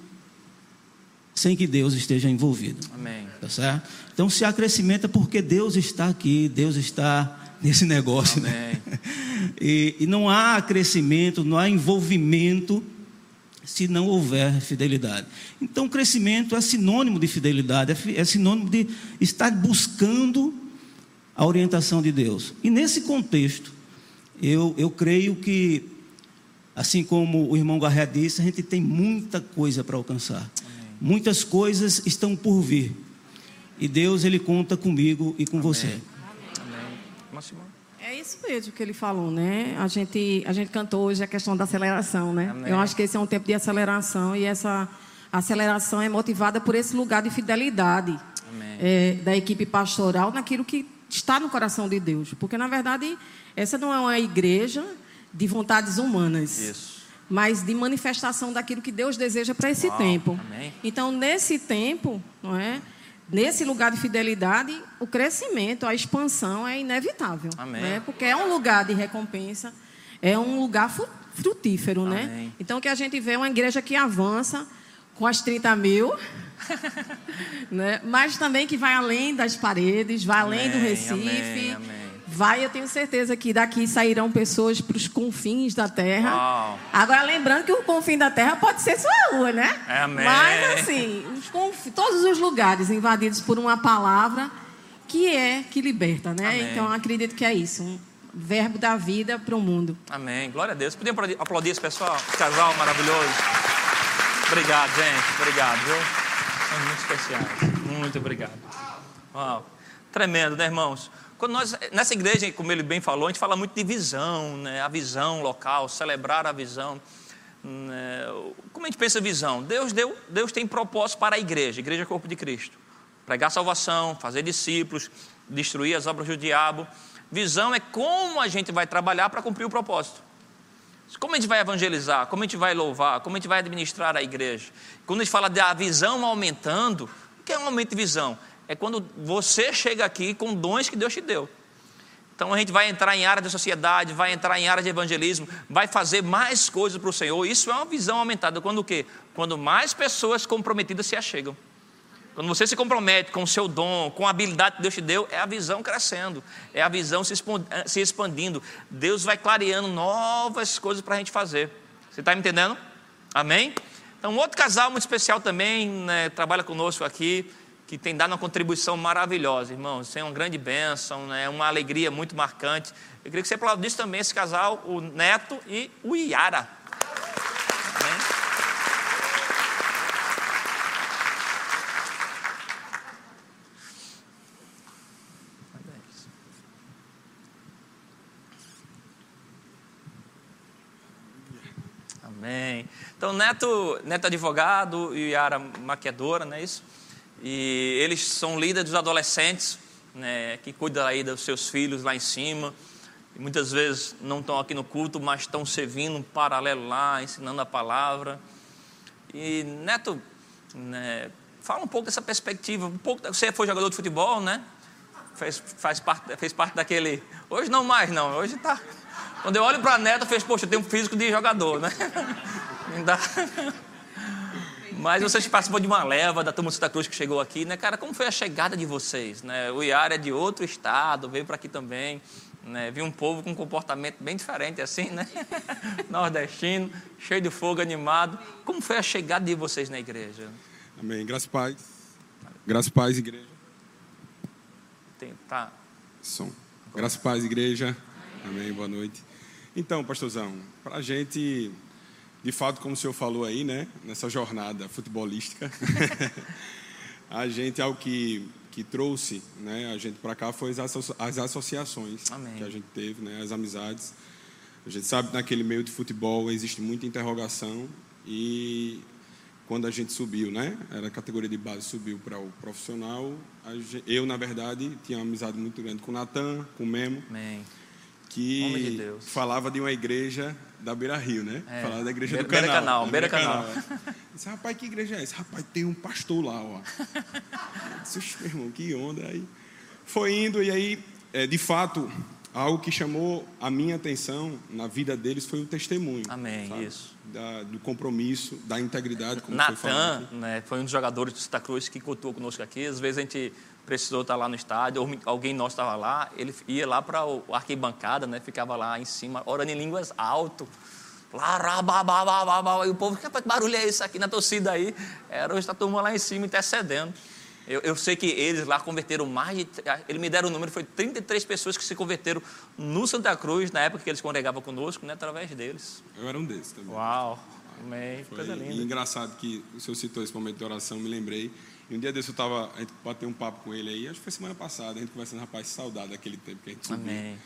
sem que Deus esteja envolvido. Amém. Tá certo? Então, se há crescimento é porque Deus está aqui, Deus está nesse negócio. Né? E, e não há crescimento, não há envolvimento se não houver fidelidade. Então, crescimento é sinônimo de fidelidade, é, é sinônimo de estar buscando a orientação de Deus. E nesse contexto, eu, eu creio que, assim como o irmão Garré disse, a gente tem muita coisa para alcançar. Amém. Muitas coisas estão por vir. E Deus, Ele conta comigo e com Amém. você. Isso mesmo que ele falou, né? A gente, a gente cantou hoje a questão da aceleração, né? Amém. Eu acho que esse é um tempo de aceleração e essa aceleração é motivada por esse lugar de fidelidade é, da equipe pastoral naquilo que está no coração de Deus. Porque, na verdade, essa não é uma igreja de vontades humanas. Isso. Mas de manifestação daquilo que Deus deseja para esse Uau. tempo. Amém. Então, nesse tempo, não é? Nesse lugar de fidelidade, o crescimento, a expansão é inevitável. Amém. Né? Porque é um lugar de recompensa, é um lugar frutífero, né? Amém. né? Então, que a gente vê uma igreja que avança com as 30 mil, né? mas também que vai além das paredes, vai além do Recife. Amém. Vai, eu tenho certeza que daqui sairão pessoas para os confins da terra. Uau. Agora, lembrando que o confim da terra pode ser sua rua, né? Amém. Mas, assim, os conf... todos os lugares invadidos por uma palavra que é, que liberta, né? Amém. Então, acredito que é isso. Um verbo da vida para o mundo. Amém. Glória a Deus. Podiam aplaudir esse pessoal? Esse casal maravilhoso. Obrigado, gente. Obrigado, viu? São muito especiais. Muito obrigado. Uau. Tremendo, né, irmãos? Quando nós, nessa igreja, como ele bem falou, a gente fala muito de visão, né? a visão local, celebrar a visão. Né? Como a gente pensa visão? Deus, deu, Deus tem propósito para a igreja, a igreja é corpo de Cristo. Pregar salvação, fazer discípulos, destruir as obras do diabo. Visão é como a gente vai trabalhar para cumprir o propósito. Como a gente vai evangelizar, como a gente vai louvar, como a gente vai administrar a igreja. Quando a gente fala da visão aumentando, o que é um aumento de visão? É quando você chega aqui com dons que Deus te deu. Então a gente vai entrar em área de sociedade, vai entrar em área de evangelismo, vai fazer mais coisas para o Senhor. Isso é uma visão aumentada. Quando o quê? Quando mais pessoas comprometidas se achegam. Quando você se compromete com o seu dom, com a habilidade que Deus te deu, é a visão crescendo, é a visão se expandindo. Deus vai clareando novas coisas para a gente fazer. Você está me entendendo? Amém? Então, outro casal muito especial também né, trabalha conosco aqui que tem dado uma contribuição maravilhosa, irmãos. Isso é uma grande bênção, né? É uma alegria muito marcante. Eu queria que você aplaudisse também esse casal, o Neto e o Iara. Amém. Então, Neto, Neto advogado e Yara maquiadora, não é isso? E eles são líderes dos adolescentes, né, que cuidam aí dos seus filhos lá em cima. E muitas vezes não estão aqui no culto, mas estão servindo um paralelo lá, ensinando a palavra. E Neto, né, fala um pouco dessa perspectiva. Um pouco, você foi jogador de futebol, né? Fez, faz parte, fez parte daquele. Hoje não mais, não. Hoje está. Quando eu olho para Neto, eu fez, poxa, eu tenho um físico de jogador, né? Ainda. Mas vocês participou de uma leva da turma Santa Cruz que chegou aqui, né, cara? Como foi a chegada de vocês? Né? O Iara é de outro estado, veio para aqui também. Né? Vi um povo com um comportamento bem diferente, assim, né? Nordestino, cheio de fogo, animado. Como foi a chegada de vocês na igreja? Amém. Graças a paz. Graças a paz, igreja. Tem, tá. Som. Graças a paz, igreja. Amém. Boa noite. Então, pastorzão, para a gente, de fato, como o senhor falou aí, né? Nessa jornada futebolística, a gente, algo que que trouxe né, a gente para cá foi as, as associações Amém. que a gente teve, né, as amizades. A gente sabe que naquele meio de futebol existe muita interrogação e quando a gente subiu, né, era a categoria de base, subiu para o profissional, gente, eu, na verdade, tinha uma amizade muito grande com o Natan, com o Memo. Amém que de falava de uma igreja da Beira Rio, né? É. Falava da igreja do canal. Beira Canal, Beira, Canal. canal. Disse, rapaz, que igreja é essa? Rapaz, tem um pastor lá, ó. Disse, meu irmão, que onda. Aí foi indo, e aí, é, de fato, algo que chamou a minha atenção na vida deles foi o testemunho. Amém, sabe? isso. Da, do compromisso, da integridade, como Natan, foi falado aqui. né, foi um dos jogadores do Santa Cruz que contou conosco aqui. Às vezes a gente precisou estar lá no estádio, ou alguém nosso estava lá, ele ia lá para o arquibancada, né, ficava lá em cima, orando em línguas alto. Lá, e o povo, que barulho é esse aqui na torcida aí? Era a turma lá em cima intercedendo. Eu, eu, sei que eles lá converteram mais de. Eles me deram o número, foi 33 pessoas que se converteram no Santa Cruz, na época que eles congregavam conosco, né, através deles. Eu era um desses também. Uau! Amém. Foi, Coisa linda. E engraçado que o senhor citou esse momento de oração, me lembrei. E um dia desse eu tava, a gente bateu um papo com ele aí, acho que foi semana passada, a gente conversando, rapaz, saudade daquele tempo que a gente subiu. Amém.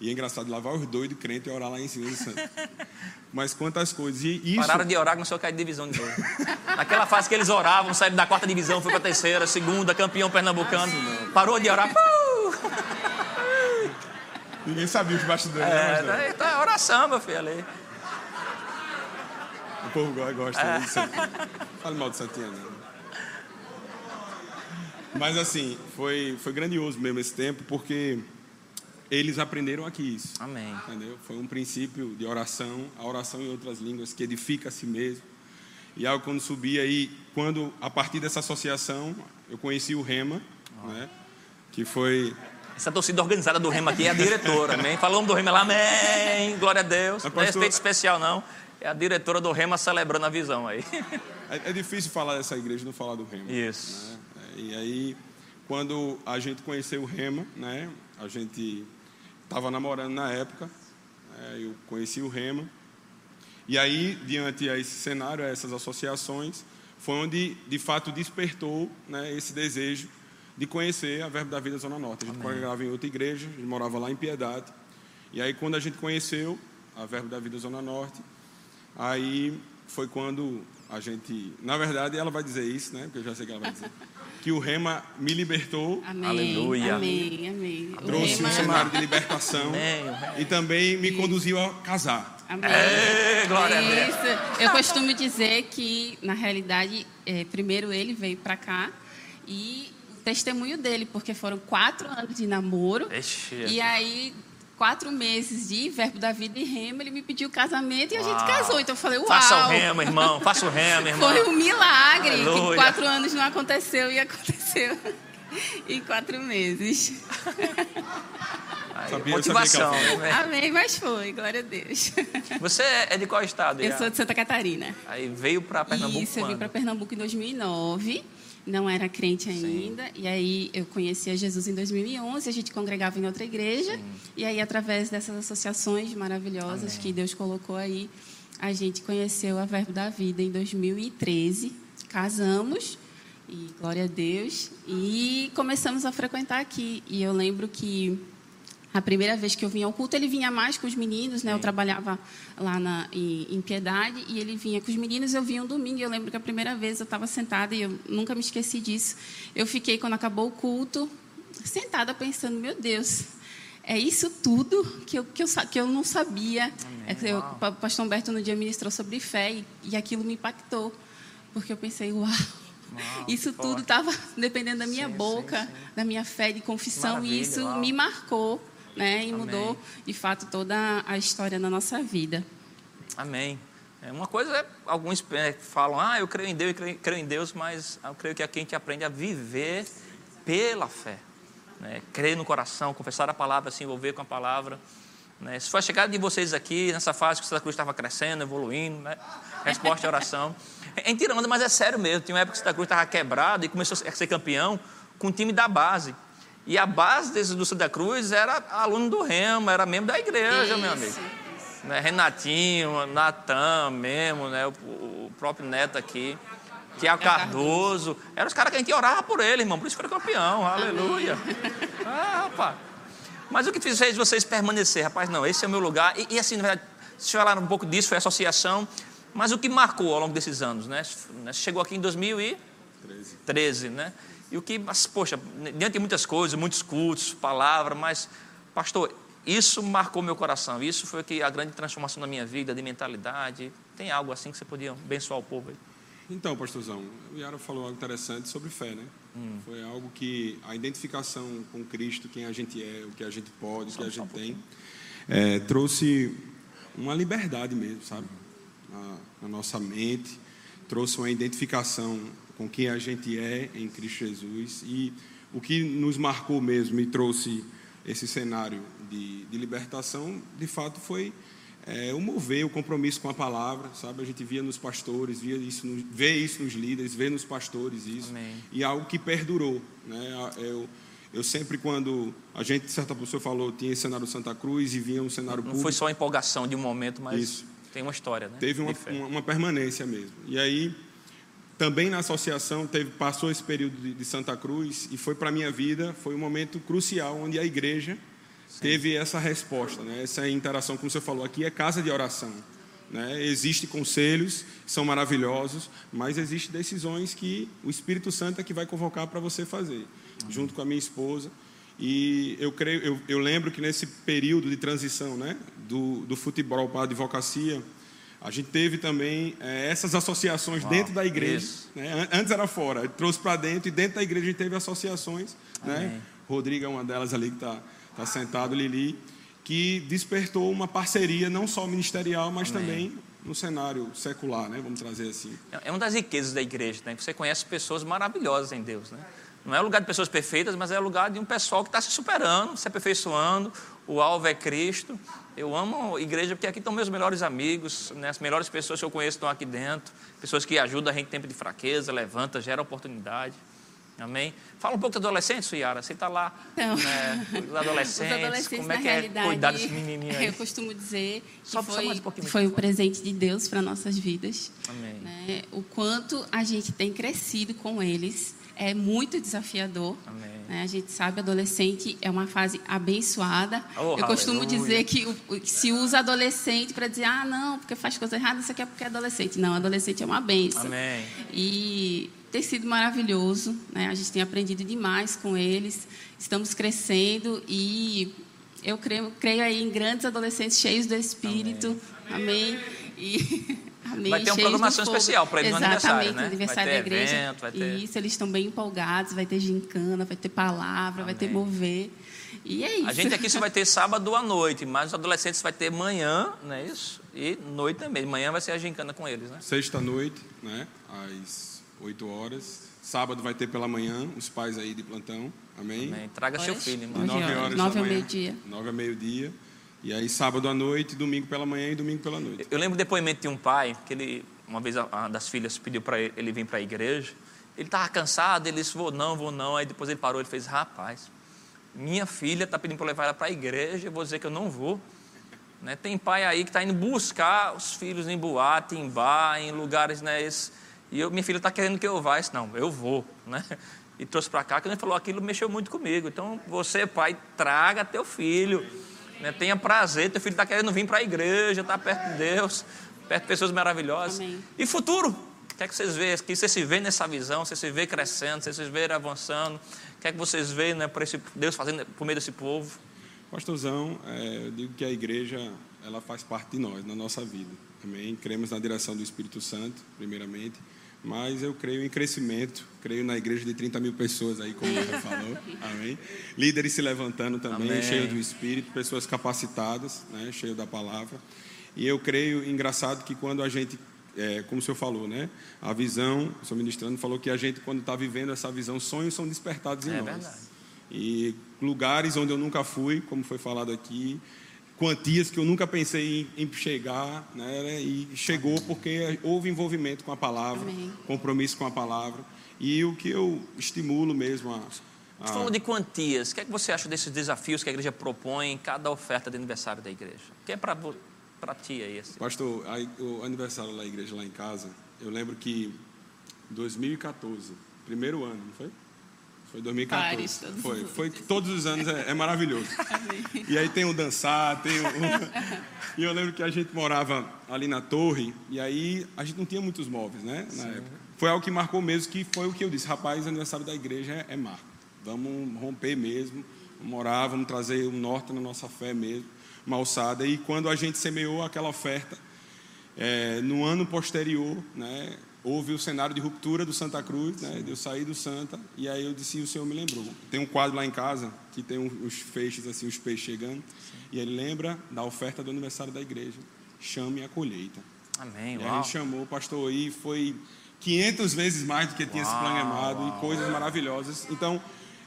E é engraçado lavar os doidos crentes e orar lá em cima do santo. Mas quantas coisas. E isso... Pararam de orar, começou a cair de divisão de novo. Naquela fase que eles oravam, saíram da quarta divisão, foi para a terceira, segunda, campeão pernambucano. Parou de orar. Ninguém sabia os bastidores. É, né, tá, tá oração, meu filho, ali. O povo gosta É. de Santinha. Fale mal de Santinha, não. Mas assim, foi, foi grandioso mesmo esse tempo, porque eles aprenderam aqui isso. Amém. Entendeu? Foi um princípio de oração, a oração em outras línguas que edifica a si mesmo. E algo quando subi aí, quando a partir dessa associação, eu conheci o Rema, né? Que foi Essa torcida organizada do Rema aqui é a diretora, amém? Falamos do Rema lá, amém, glória a Deus. Mas, Não é pastor- respeito especial, não. É a diretora do Rema celebrando a visão aí. É, é difícil falar dessa igreja e não falar do Rema. Isso. né? E aí, quando a gente conheceu o Rema, né? A gente estava namorando na época, né, eu conheci o Rema. E aí, diante a esse cenário, a essas associações, foi onde, de fato, despertou né, esse desejo de conhecer a Verbo da Vida Zona Norte. A gente congregava em outra igreja, a gente morava lá em Piedade. E aí, quando a gente conheceu a Verbo da Vida Zona Norte, aí foi quando a gente... Na verdade, ela vai dizer isso, né? Porque eu já sei que ela vai dizer. Que o Rema me libertou, Amém. Aleluia. Amém, amém. Trouxe um Rema- cenário de libertação Amém, e também me conduziu a casar. Amém. Ei, glória a Deus. Isso. Eu costumo dizer que, na realidade, é, primeiro ele veio para cá e o testemunho dele, porque foram quatro anos de namoro. Ixi. E aí, quatro meses de Verbo da Vida e Rema, ele me pediu casamento e a gente Uau. casou. Então eu falei, uau! Faça o Rema, irmão. Faça o Rema, irmão. Foi um milagre, Aleluia. que quatro anos não aconteceu e aconteceu em quatro meses. Aí, Sabia- motivação. sabia que né? Amém, mas foi, glória a Deus. Você é de qual estado? Eu sou de Santa Catarina. Aí veio para Pernambuco Isso, eu vim para Pernambuco em 2009. Não era crente ainda. E aí eu conheci a Jesus em 2011. A gente congregava em outra igreja. E aí, através dessas associações maravilhosas que Deus colocou aí, a gente conheceu a Verbo da Vida em 2013. Casamos. E glória a Deus. E começamos a frequentar aqui. E eu lembro que A primeira vez que eu vinha ao culto, ele vinha mais com os meninos, né? Eu trabalhava lá na, em, em, Piedade e ele vinha com os meninos. Eu vinha um domingo. Eu lembro que a primeira vez eu estava sentada e eu nunca me esqueci disso. Eu fiquei quando acabou o culto sentada pensando, meu Deus, é isso tudo que eu, que eu, que eu não sabia. É eu, o pastor Humberto no dia ministrou sobre fé e, e aquilo me impactou, porque eu pensei, uau, Uau, isso tudo estava dependendo da minha sim, boca, sim, sim. da minha fé de confissão, e isso uau. me marcou né? E Amém. mudou, de fato, toda a história da nossa vida. Amém. É, uma coisa é, alguns é, falam, ah, eu creio em Deus, eu creio, creio em Deus, mas eu creio que aqui a gente aprende a viver pela fé. Né? Crer no coração, confessar a palavra, se envolver com a palavra. Né? Se foi a chegada de vocês aqui, nessa fase que o Santa Cruz estava crescendo, evoluindo, né? resposta à oração. É mentira, mas é sério mesmo. Tinha uma época que o Santa Cruz estava quebrado e começou a ser campeão com o time da base. E a base desse do Santa Cruz era aluno do Remo, era membro da igreja, isso, meu amigo. Né? Renatinho, Natan mesmo, né? O, o, próprio Neto aqui, Tiago é Cardoso. Eram os caras que a gente orava por ele, irmão. Por isso foi campeão. Aleluia. Ah, rapaz. Mas o que fez vocês permanecer? Rapaz, não, esse é o meu lugar. E, e assim, na verdade, vocês falaram um pouco disso, foi associação. Mas o que marcou ao longo desses anos, né? Chegou aqui em 2013, 13, né? E o que, mas, poxa, diante de muitas coisas, muitos cultos, palavra, mas, pastor, isso marcou meu coração. Isso foi que a grande transformação na minha vida, de mentalidade. Tem algo assim que você podia abençoar o povo aí? Então, pastorzão, o Yara falou algo interessante sobre fé, né? Hum. Foi algo que a identificação com Cristo, quem a gente é, o que a gente pode, o que a gente um tem, é, trouxe uma liberdade mesmo, sabe? Na, na nossa mente, trouxe uma identificação com quem a gente é em Cristo Jesus. E o que nos marcou mesmo e trouxe esse cenário de, de libertação, de fato, foi é, o mover, o compromisso com a palavra, sabe? A gente via nos pastores, via isso, no, vê isso nos líderes, vê nos pastores isso, Amém. e algo que perdurou, né? Eu, eu sempre, quando a gente, certa pessoa falou, tinha esse cenário Santa Cruz e vinha um cenário Não público. foi só empolgação de um momento, mas isso. tem uma história, né? Teve uma, uma, uma permanência mesmo. E aí, também na associação teve, passou esse período de, de Santa Cruz e foi para minha vida, foi um momento crucial onde a igreja Sim. teve essa resposta, né? essa interação, como você falou, aqui é casa de oração. Né? Existem conselhos, são maravilhosos, mas existem decisões que o Espírito Santo é que vai convocar para você fazer, junto com a minha esposa. E eu creio, eu, eu lembro que nesse período de transição, né, do, do futebol para a advocacia, a gente teve também é, essas associações Uau, dentro da igreja. Né? Antes era fora, trouxe para dentro e dentro da igreja a gente teve associações. Né? Rodrigo é uma delas ali que está tá sentado, Lili, que despertou uma parceria não só ministerial, mas Amém. também no cenário secular, né? vamos trazer assim. É, é uma das riquezas da igreja, né? você conhece pessoas maravilhosas em Deus. Né? Não é lugar de pessoas perfeitas, mas é lugar de um pessoal que está se superando, se aperfeiçoando. O alvo é Cristo. Eu amo a igreja porque aqui estão meus melhores amigos, né? as melhores pessoas que eu conheço estão aqui dentro. Pessoas que ajudam a gente em tempo de fraqueza, levanta, gera oportunidade. Amém? Fala um pouco dos adolescentes, Yara. Você está lá, então, né? Os adolescentes, adolescentes como é que é cuidar desse menininho aí? Eu costumo dizer que só, foi, só um foi um presente de Deus para nossas vidas. Amém. Né? O quanto a gente tem crescido com eles é muito desafiador. Amém. Né? A gente sabe, adolescente é uma fase abençoada. Oh, eu costumo dizer que, que, se usa adolescente para dizer, ah, não, porque faz coisa errada, isso aqui é porque é adolescente. Não, adolescente é uma benção. Amém. E tem sido maravilhoso. Né? A gente tem aprendido demais com eles. Estamos crescendo e eu creio, creio aí em grandes adolescentes cheios do Espírito. Amém. Amém. E Amém. Vai ter uma programação especial para eles no aniversário, né? aniversário vai ter da igreja. Evento, vai ter... Isso, eles estão bem empolgados, vai ter gincana, vai ter palavra, Amém. vai ter mover. E é isso. A gente aqui só vai ter sábado à noite, mas os adolescentes vai ter manhã, não é isso? E noite também. Manhã vai ser a gincana com eles, né? Sexta-noite, né? Às 8 horas. Sábado vai ter pela manhã, os pais aí de plantão. Amém? Amém. Traga seu filho, irmão. 9 horas, 9 ao meio-dia. 9 ao meio-dia. E aí sábado à noite, domingo pela manhã e domingo pela noite. Eu lembro depoimento de um pai, que ele, uma vez uma das filhas pediu para ele, ele vir para a igreja. Ele estava cansado, ele disse, vou não, vou não. Aí depois ele parou, ele fez, rapaz, minha filha está pedindo para levar ela para a igreja, eu vou dizer que eu não vou. Né? Tem pai aí que está indo buscar os filhos em boate, em bar, em lugares, né? Esse, e eu, minha filha está querendo que eu vá. Eu disse, não, eu vou, né? e trouxe para cá, que ele falou, aquilo mexeu muito comigo. Então, você, pai, traga teu filho, né? tenha prazer, teu filho está querendo vir para a igreja, está perto de Deus, perto de pessoas maravilhosas. Amém. E futuro? O que é que vocês veem? Que você se vê nessa visão, você se vê crescendo, você se vê avançando. O que é que vocês veem né, por esse, Deus fazendo por meio desse povo? Pastorzão, é, eu digo que a igreja ela faz parte de nós, na nossa vida. Amém? Cremos na direção do Espírito Santo, primeiramente, mas eu creio em crescimento, creio na igreja de 30 mil pessoas aí, como você falou. Amém? Líderes se levantando também, Amém. cheios do Espírito, pessoas capacitadas, né, cheios da palavra. E eu creio, engraçado, que quando a gente, é, como o senhor falou, né, a visão, o senhor ministrando falou que a gente, quando está vivendo essa visão, sonhos são despertados em É nós. verdade. E lugares onde eu nunca fui, como foi falado aqui, quantias que eu nunca pensei em, em chegar, né? E chegou porque houve envolvimento com a palavra, Amém. compromisso com a palavra. E o que eu estimulo mesmo a. a Falando de quantias, o que é que você acha desses desafios que a igreja propõe em cada oferta de aniversário da igreja? O que é para ti aí? Esse? Pastor, aí, o aniversário da igreja lá em casa, eu lembro que 2014, primeiro ano, não foi? Foi 2014. Pares, todos foi, os foi que todos os anos é, é maravilhoso. E aí tem o dançar, tem o, o- E eu lembro que a gente morava ali na torre, e aí a gente não tinha muitos móveis, né? Na época. Foi algo que marcou mesmo, que foi o que eu disse, rapaz, aniversário da igreja é, é marco. Vamos romper mesmo, vamos morar, vamos trazer um norte na nossa fé mesmo, uma alçada. E quando a gente semeou aquela oferta, é, no ano posterior, né, houve o cenário de ruptura do Santa Cruz, né, de eu sair do Santa, e aí eu disse, o Senhor me lembrou. Tem um quadro lá em casa, que tem os feixes, assim, os peixes chegando, e ele lembra da oferta do aniversário da igreja, chame a colheita. Amém, E aí uau. gente chamou o pastor aí, foi 500 vezes mais do que tinha se programado, e coisas maravilhosas. Então,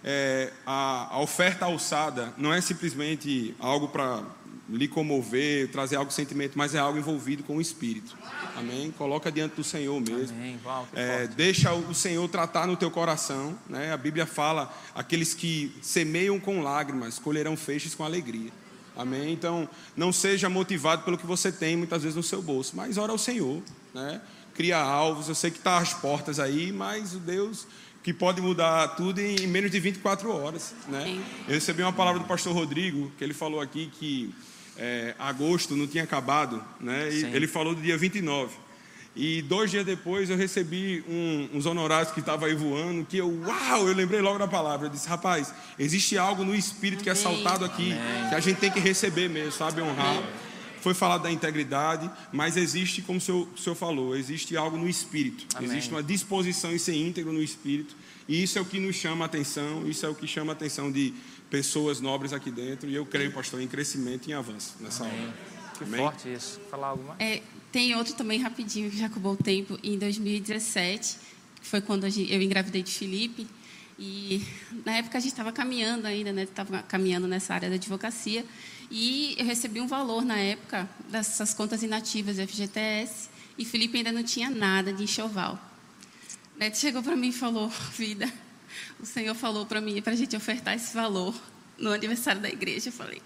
é, a, a oferta alçada não é simplesmente algo para lhe comover, trazer algo sentimento, mas é algo envolvido com o Espírito. Amém? Coloca diante do Senhor mesmo. Amém, uau, É, deixa o Senhor tratar no teu coração. Né? A Bíblia fala: aqueles que semeiam com lágrimas colherão feixes com alegria. Amém? Então, não seja motivado pelo que você tem muitas vezes no seu bolso, mas ora ao Senhor. Né? Cria alvos. Eu sei que está às portas aí, mas o Deus que pode mudar tudo em menos de 24 horas. Né? Eu recebi uma palavra do pastor Rodrigo, que ele falou aqui que é, agosto não tinha acabado, né? E Sim. ele falou do dia 29. E dois dias depois eu recebi um- uns honorários que estavam aí voando, que eu, uau, eu lembrei logo da palavra. Eu disse, rapaz, existe algo no espírito que é Amém. saltado aqui, que a gente tem que receber mesmo, sabe? Honrar. Foi falado da integridade, mas existe, como o senhor, o senhor falou, existe algo no espírito. Amém. Existe uma disposição em ser íntegro no espírito. E isso é o que nos chama a atenção, isso é o que chama a atenção de pessoas nobres aqui dentro. E eu creio, pastor, em crescimento e em avanço nessa hora. Que Amém? forte isso. Falar algo mais? É, tem outro também rapidinho, que já acabou o tempo, em 2017, que foi quando eu engravidei de Felipe. E na época a gente estava caminhando ainda, né? Estava caminhando nessa área da advocacia. E eu recebi um valor na época dessas contas inativas do FGTS. E Felipe ainda não tinha nada de enxoval. Neto chegou para mim e falou: Vida, o Senhor falou para mim, para a gente ofertar esse valor no aniversário da igreja. Eu falei: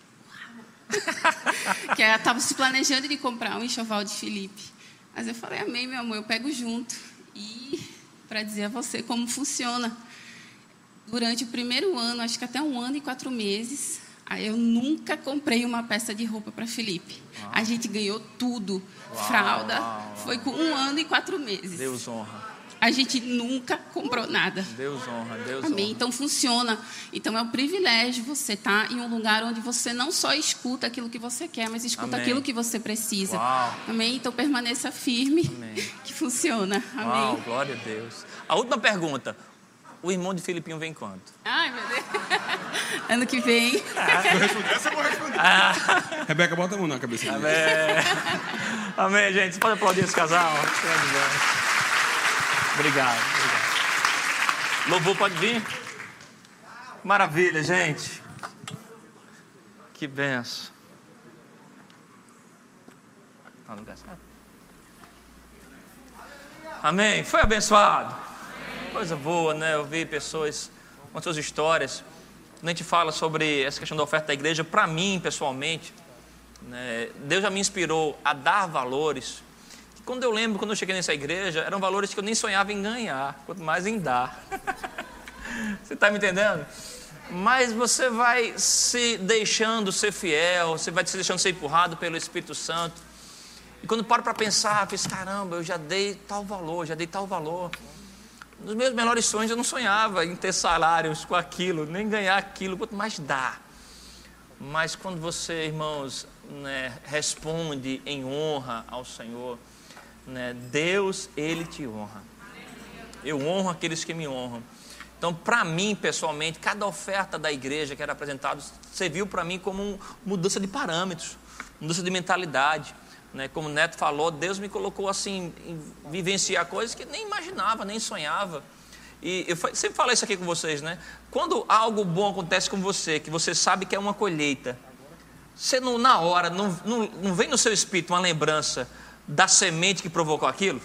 que ela estava se planejando de comprar um enxoval de Felipe. Mas eu falei, amém, meu amor, eu pego junto. E para dizer a você como funciona. Durante o primeiro ano, acho que até um ano e quatro meses, eu nunca comprei uma peça de roupa para Felipe. A gente ganhou tudo. Fralda. Foi com um ano e quatro meses. Deus honra. A gente nunca comprou nada. Deus honra, Deus Amém. honra. Então funciona. Então é um privilégio você estar em um lugar onde você não só escuta aquilo que você quer, mas escuta Amém. aquilo que você precisa. Uau. Amém. Então permaneça firme, Amém. que funciona. Amém. Uau, glória a Deus. A última pergunta. O irmão de Filipinho vem quando? Ai, meu Deus. ano que vem. Vou responder, essa eu vou responder. Rebeca, bota a mão na cabeça dele. Amém. Amém, gente. Você pode aplaudir esse casal? Obrigado, obrigado. Louvor pode vir? Maravilha, gente. Que benção. Amém. Foi abençoado. Coisa boa, né? Eu vi pessoas com suas histórias. Quando a gente fala sobre essa questão da oferta da igreja, para mim, pessoalmente, né, Deus já me inspirou a dar valores. Quando eu lembro, quando eu cheguei nessa igreja, eram valores que eu nem sonhava em ganhar, quanto mais em dar. Você está me entendendo? Mas você vai se deixando ser fiel, você vai se deixando ser empurrado pelo Espírito Santo. E quando paro para pensar, eu penso, caramba, eu já dei tal valor, já dei tal valor. Nos meus melhores sonhos eu não sonhava em ter salários com aquilo, nem ganhar aquilo, quanto mais dá. Mas quando você, irmãos, né, responde em honra ao Senhor, né, Deus, Ele te honra. Eu honro aqueles que me honram. Então, para mim, pessoalmente, cada oferta da igreja que era apresentada serviu para mim como uma mudança de parâmetros, mudança de mentalidade. Né? Como o Neto falou, Deus me colocou assim, em vivenciar coisas que nem imaginava, nem sonhava. E eu sempre falo isso aqui com vocês, né? Quando algo bom acontece com você, que você sabe que é uma colheita, você não, na hora, não, não, não vem no seu espírito uma lembrança da semente que provocou aquilo?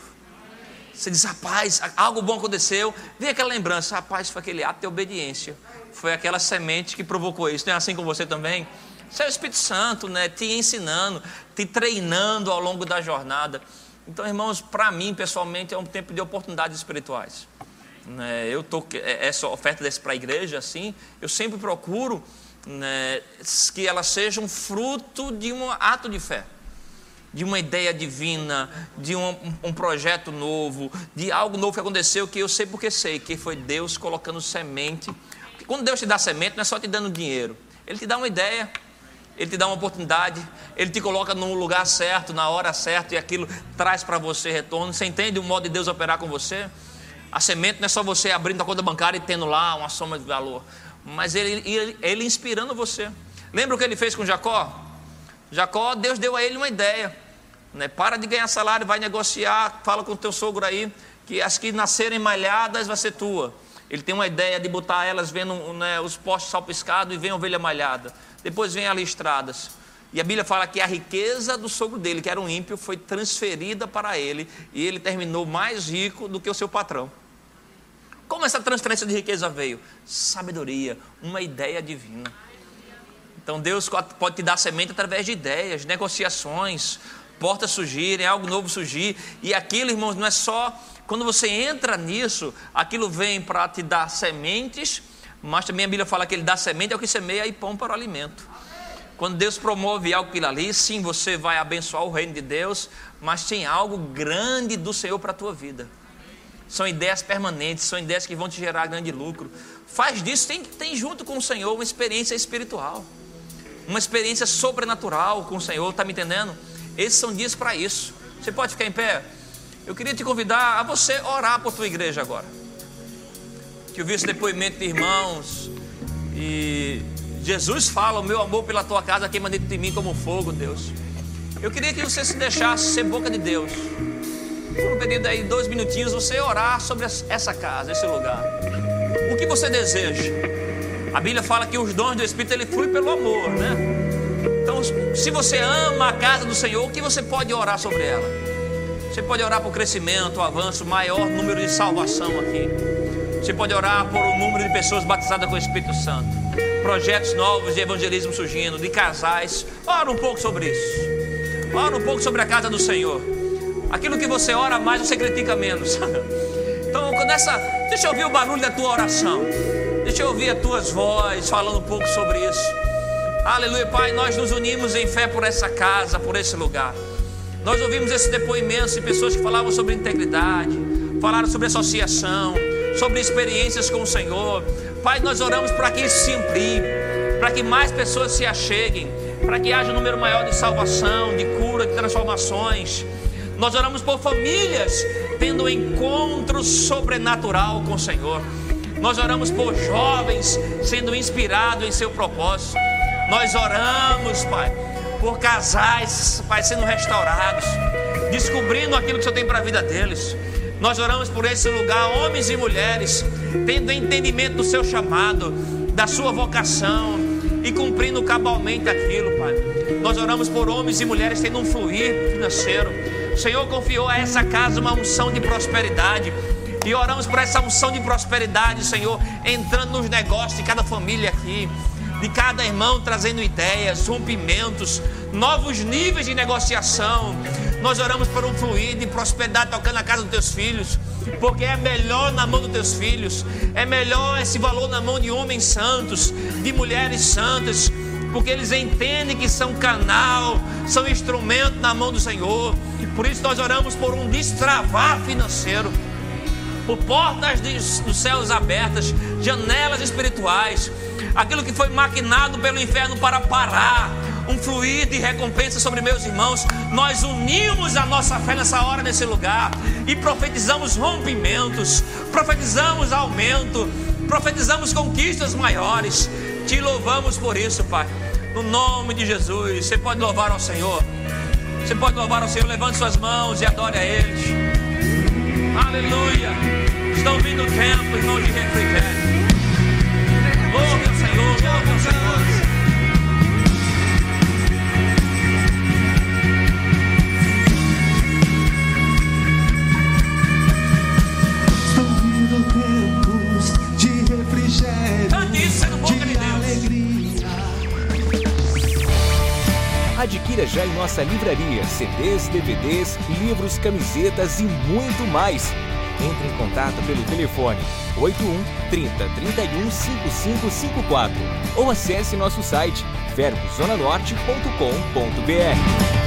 Você diz, rapaz, algo bom aconteceu, vem aquela lembrança, rapaz, foi aquele ato de obediência, foi aquela semente que provocou isso. Não é assim com você também? Isso é o Espírito Santo, né? Te ensinando, te treinando ao longo da jornada. Então, irmãos, para mim, pessoalmente, é um tempo de oportunidades espirituais. Né? Eu tô é, essa oferta para a igreja, assim, eu sempre procuro né, que ela seja um fruto de um ato de fé de uma ideia divina, de um, um, projeto novo, de algo novo que aconteceu que eu sei porque sei, que foi Deus colocando semente. Porque quando Deus te dá semente, não é só te dando dinheiro, Ele te dá uma ideia, ele te dá uma oportunidade, ele te coloca no lugar certo, na hora certa, e aquilo traz para você retorno. Você entende o modo de Deus operar com você? A semente não é só você abrindo a conta bancária e tendo lá uma soma de valor, mas ele, ele, ele inspirando você. Lembra o que ele fez com Jacó? Jacó, Deus deu a ele uma ideia. Né? Para de ganhar salário, vai negociar, fala com o teu sogro aí, que as que nascerem malhadas vai ser tua. Ele tem uma ideia de botar elas vendo né, os postos salpiscados e vem ovelha malhada. Depois vem ali estradas. E a Bíblia fala que a riqueza do sogro dele, que era um ímpio, foi transferida para ele e ele terminou mais rico do que o seu patrão. Como essa transferência de riqueza veio? Sabedoria, uma ideia divina. Então Deus pode te dar semente através de ideias, negociações, portas surgirem, algo novo surgir. E aquilo, irmãos, não é só. Quando você entra nisso, aquilo vem para te dar sementes mas também a Bíblia fala que ele dá semente ao que semeia e pão para o alimento. Quando Deus promove algo aquilo ali, sim, você vai abençoar o reino de Deus, mas tem algo grande do Senhor para a tua vida. São ideias permanentes, são ideias que vão te gerar grande lucro. Faz disso, tem, tem junto com o Senhor uma experiência espiritual, uma experiência sobrenatural com o Senhor, está me entendendo? Esses são dias para isso. Você pode ficar em pé? Eu queria te convidar a você orar por tua igreja agora que eu vi esse depoimento de irmãos. E Jesus fala: O meu amor pela tua casa queima dentro de mim como fogo, Deus. Eu queria que você se deixasse ser boca de Deus. Por um período aí, dois minutinhos, você orar sobre essa casa, esse lugar. O que você deseja? A Bíblia fala que os dons do Espírito ele flui pelo amor, né? Então, se você ama a casa do Senhor, o que você pode orar sobre ela? Você pode orar por crescimento, avanço, maior número de salvação aqui. Você pode orar por um número de pessoas batizadas com o Espírito Santo. Projetos novos de evangelismo surgindo, de casais. Ora um pouco sobre isso. Ora um pouco sobre a casa do Senhor. Aquilo que você ora mais, você critica menos. Então, nessa, deixa eu ouvir o barulho da tua oração. Deixa eu ouvir as tuas vozes falando um pouco sobre isso. Aleluia, Pai. Nós nos unimos em fé por essa casa, por esse lugar. Nós ouvimos esse depoimento de pessoas que falavam sobre integridade, falaram sobre associação, sobre experiências com o Senhor. Pai, nós oramos para que isso se amplie, para que mais pessoas se acheguem, para que haja um número maior de salvação, de cura, de transformações. Nós oramos por famílias tendo um encontro sobrenatural com o Senhor. Nós oramos por jovens sendo inspirados em seu propósito. Nós oramos, Pai, por casais, Pai, sendo restaurados, descobrindo aquilo que o Senhor tem para a vida deles. Nós oramos por esse lugar, homens e mulheres, tendo entendimento do seu chamado, da sua vocação e cumprindo cabalmente aquilo, Pai. Nós oramos por homens e mulheres tendo um fluir financeiro. O Senhor confiou a essa casa uma unção de prosperidade. E oramos por essa unção de prosperidade, Senhor, entrando nos negócios de cada família aqui, de cada irmão trazendo ideias, rompimentos, novos níveis de negociação, Nós oramos por um fluir de prosperidade tocando na casa dos teus filhos, porque é melhor na mão dos teus filhos, é melhor esse valor na mão de homens santos, de mulheres santas, porque eles entendem que são canal, são instrumento na mão do Senhor. Por isso nós oramos por um destravar financeiro, por portas dos céus abertas, janelas espirituais, aquilo que foi maquinado pelo inferno para parar um fluir de recompensa sobre meus irmãos. Nós unimos a nossa fé nessa hora, nesse lugar, e profetizamos rompimentos, profetizamos aumento, profetizamos conquistas maiores. Te louvamos por isso, Pai. No nome de Jesus, você pode louvar ao Senhor. Você pode louvar ao Senhor, levante suas mãos e adore a Eles. Aleluia. Estão vindo o tempo, irmão, de refrigério. Louve ao Senhor, louve ao Senhor. Adquira já em nossa livraria CDs, DVDs, livros, camisetas e muito mais. Entre em contato pelo telefone 81 30 31 5554 ou acesse nosso site verbozonanorte.com.br.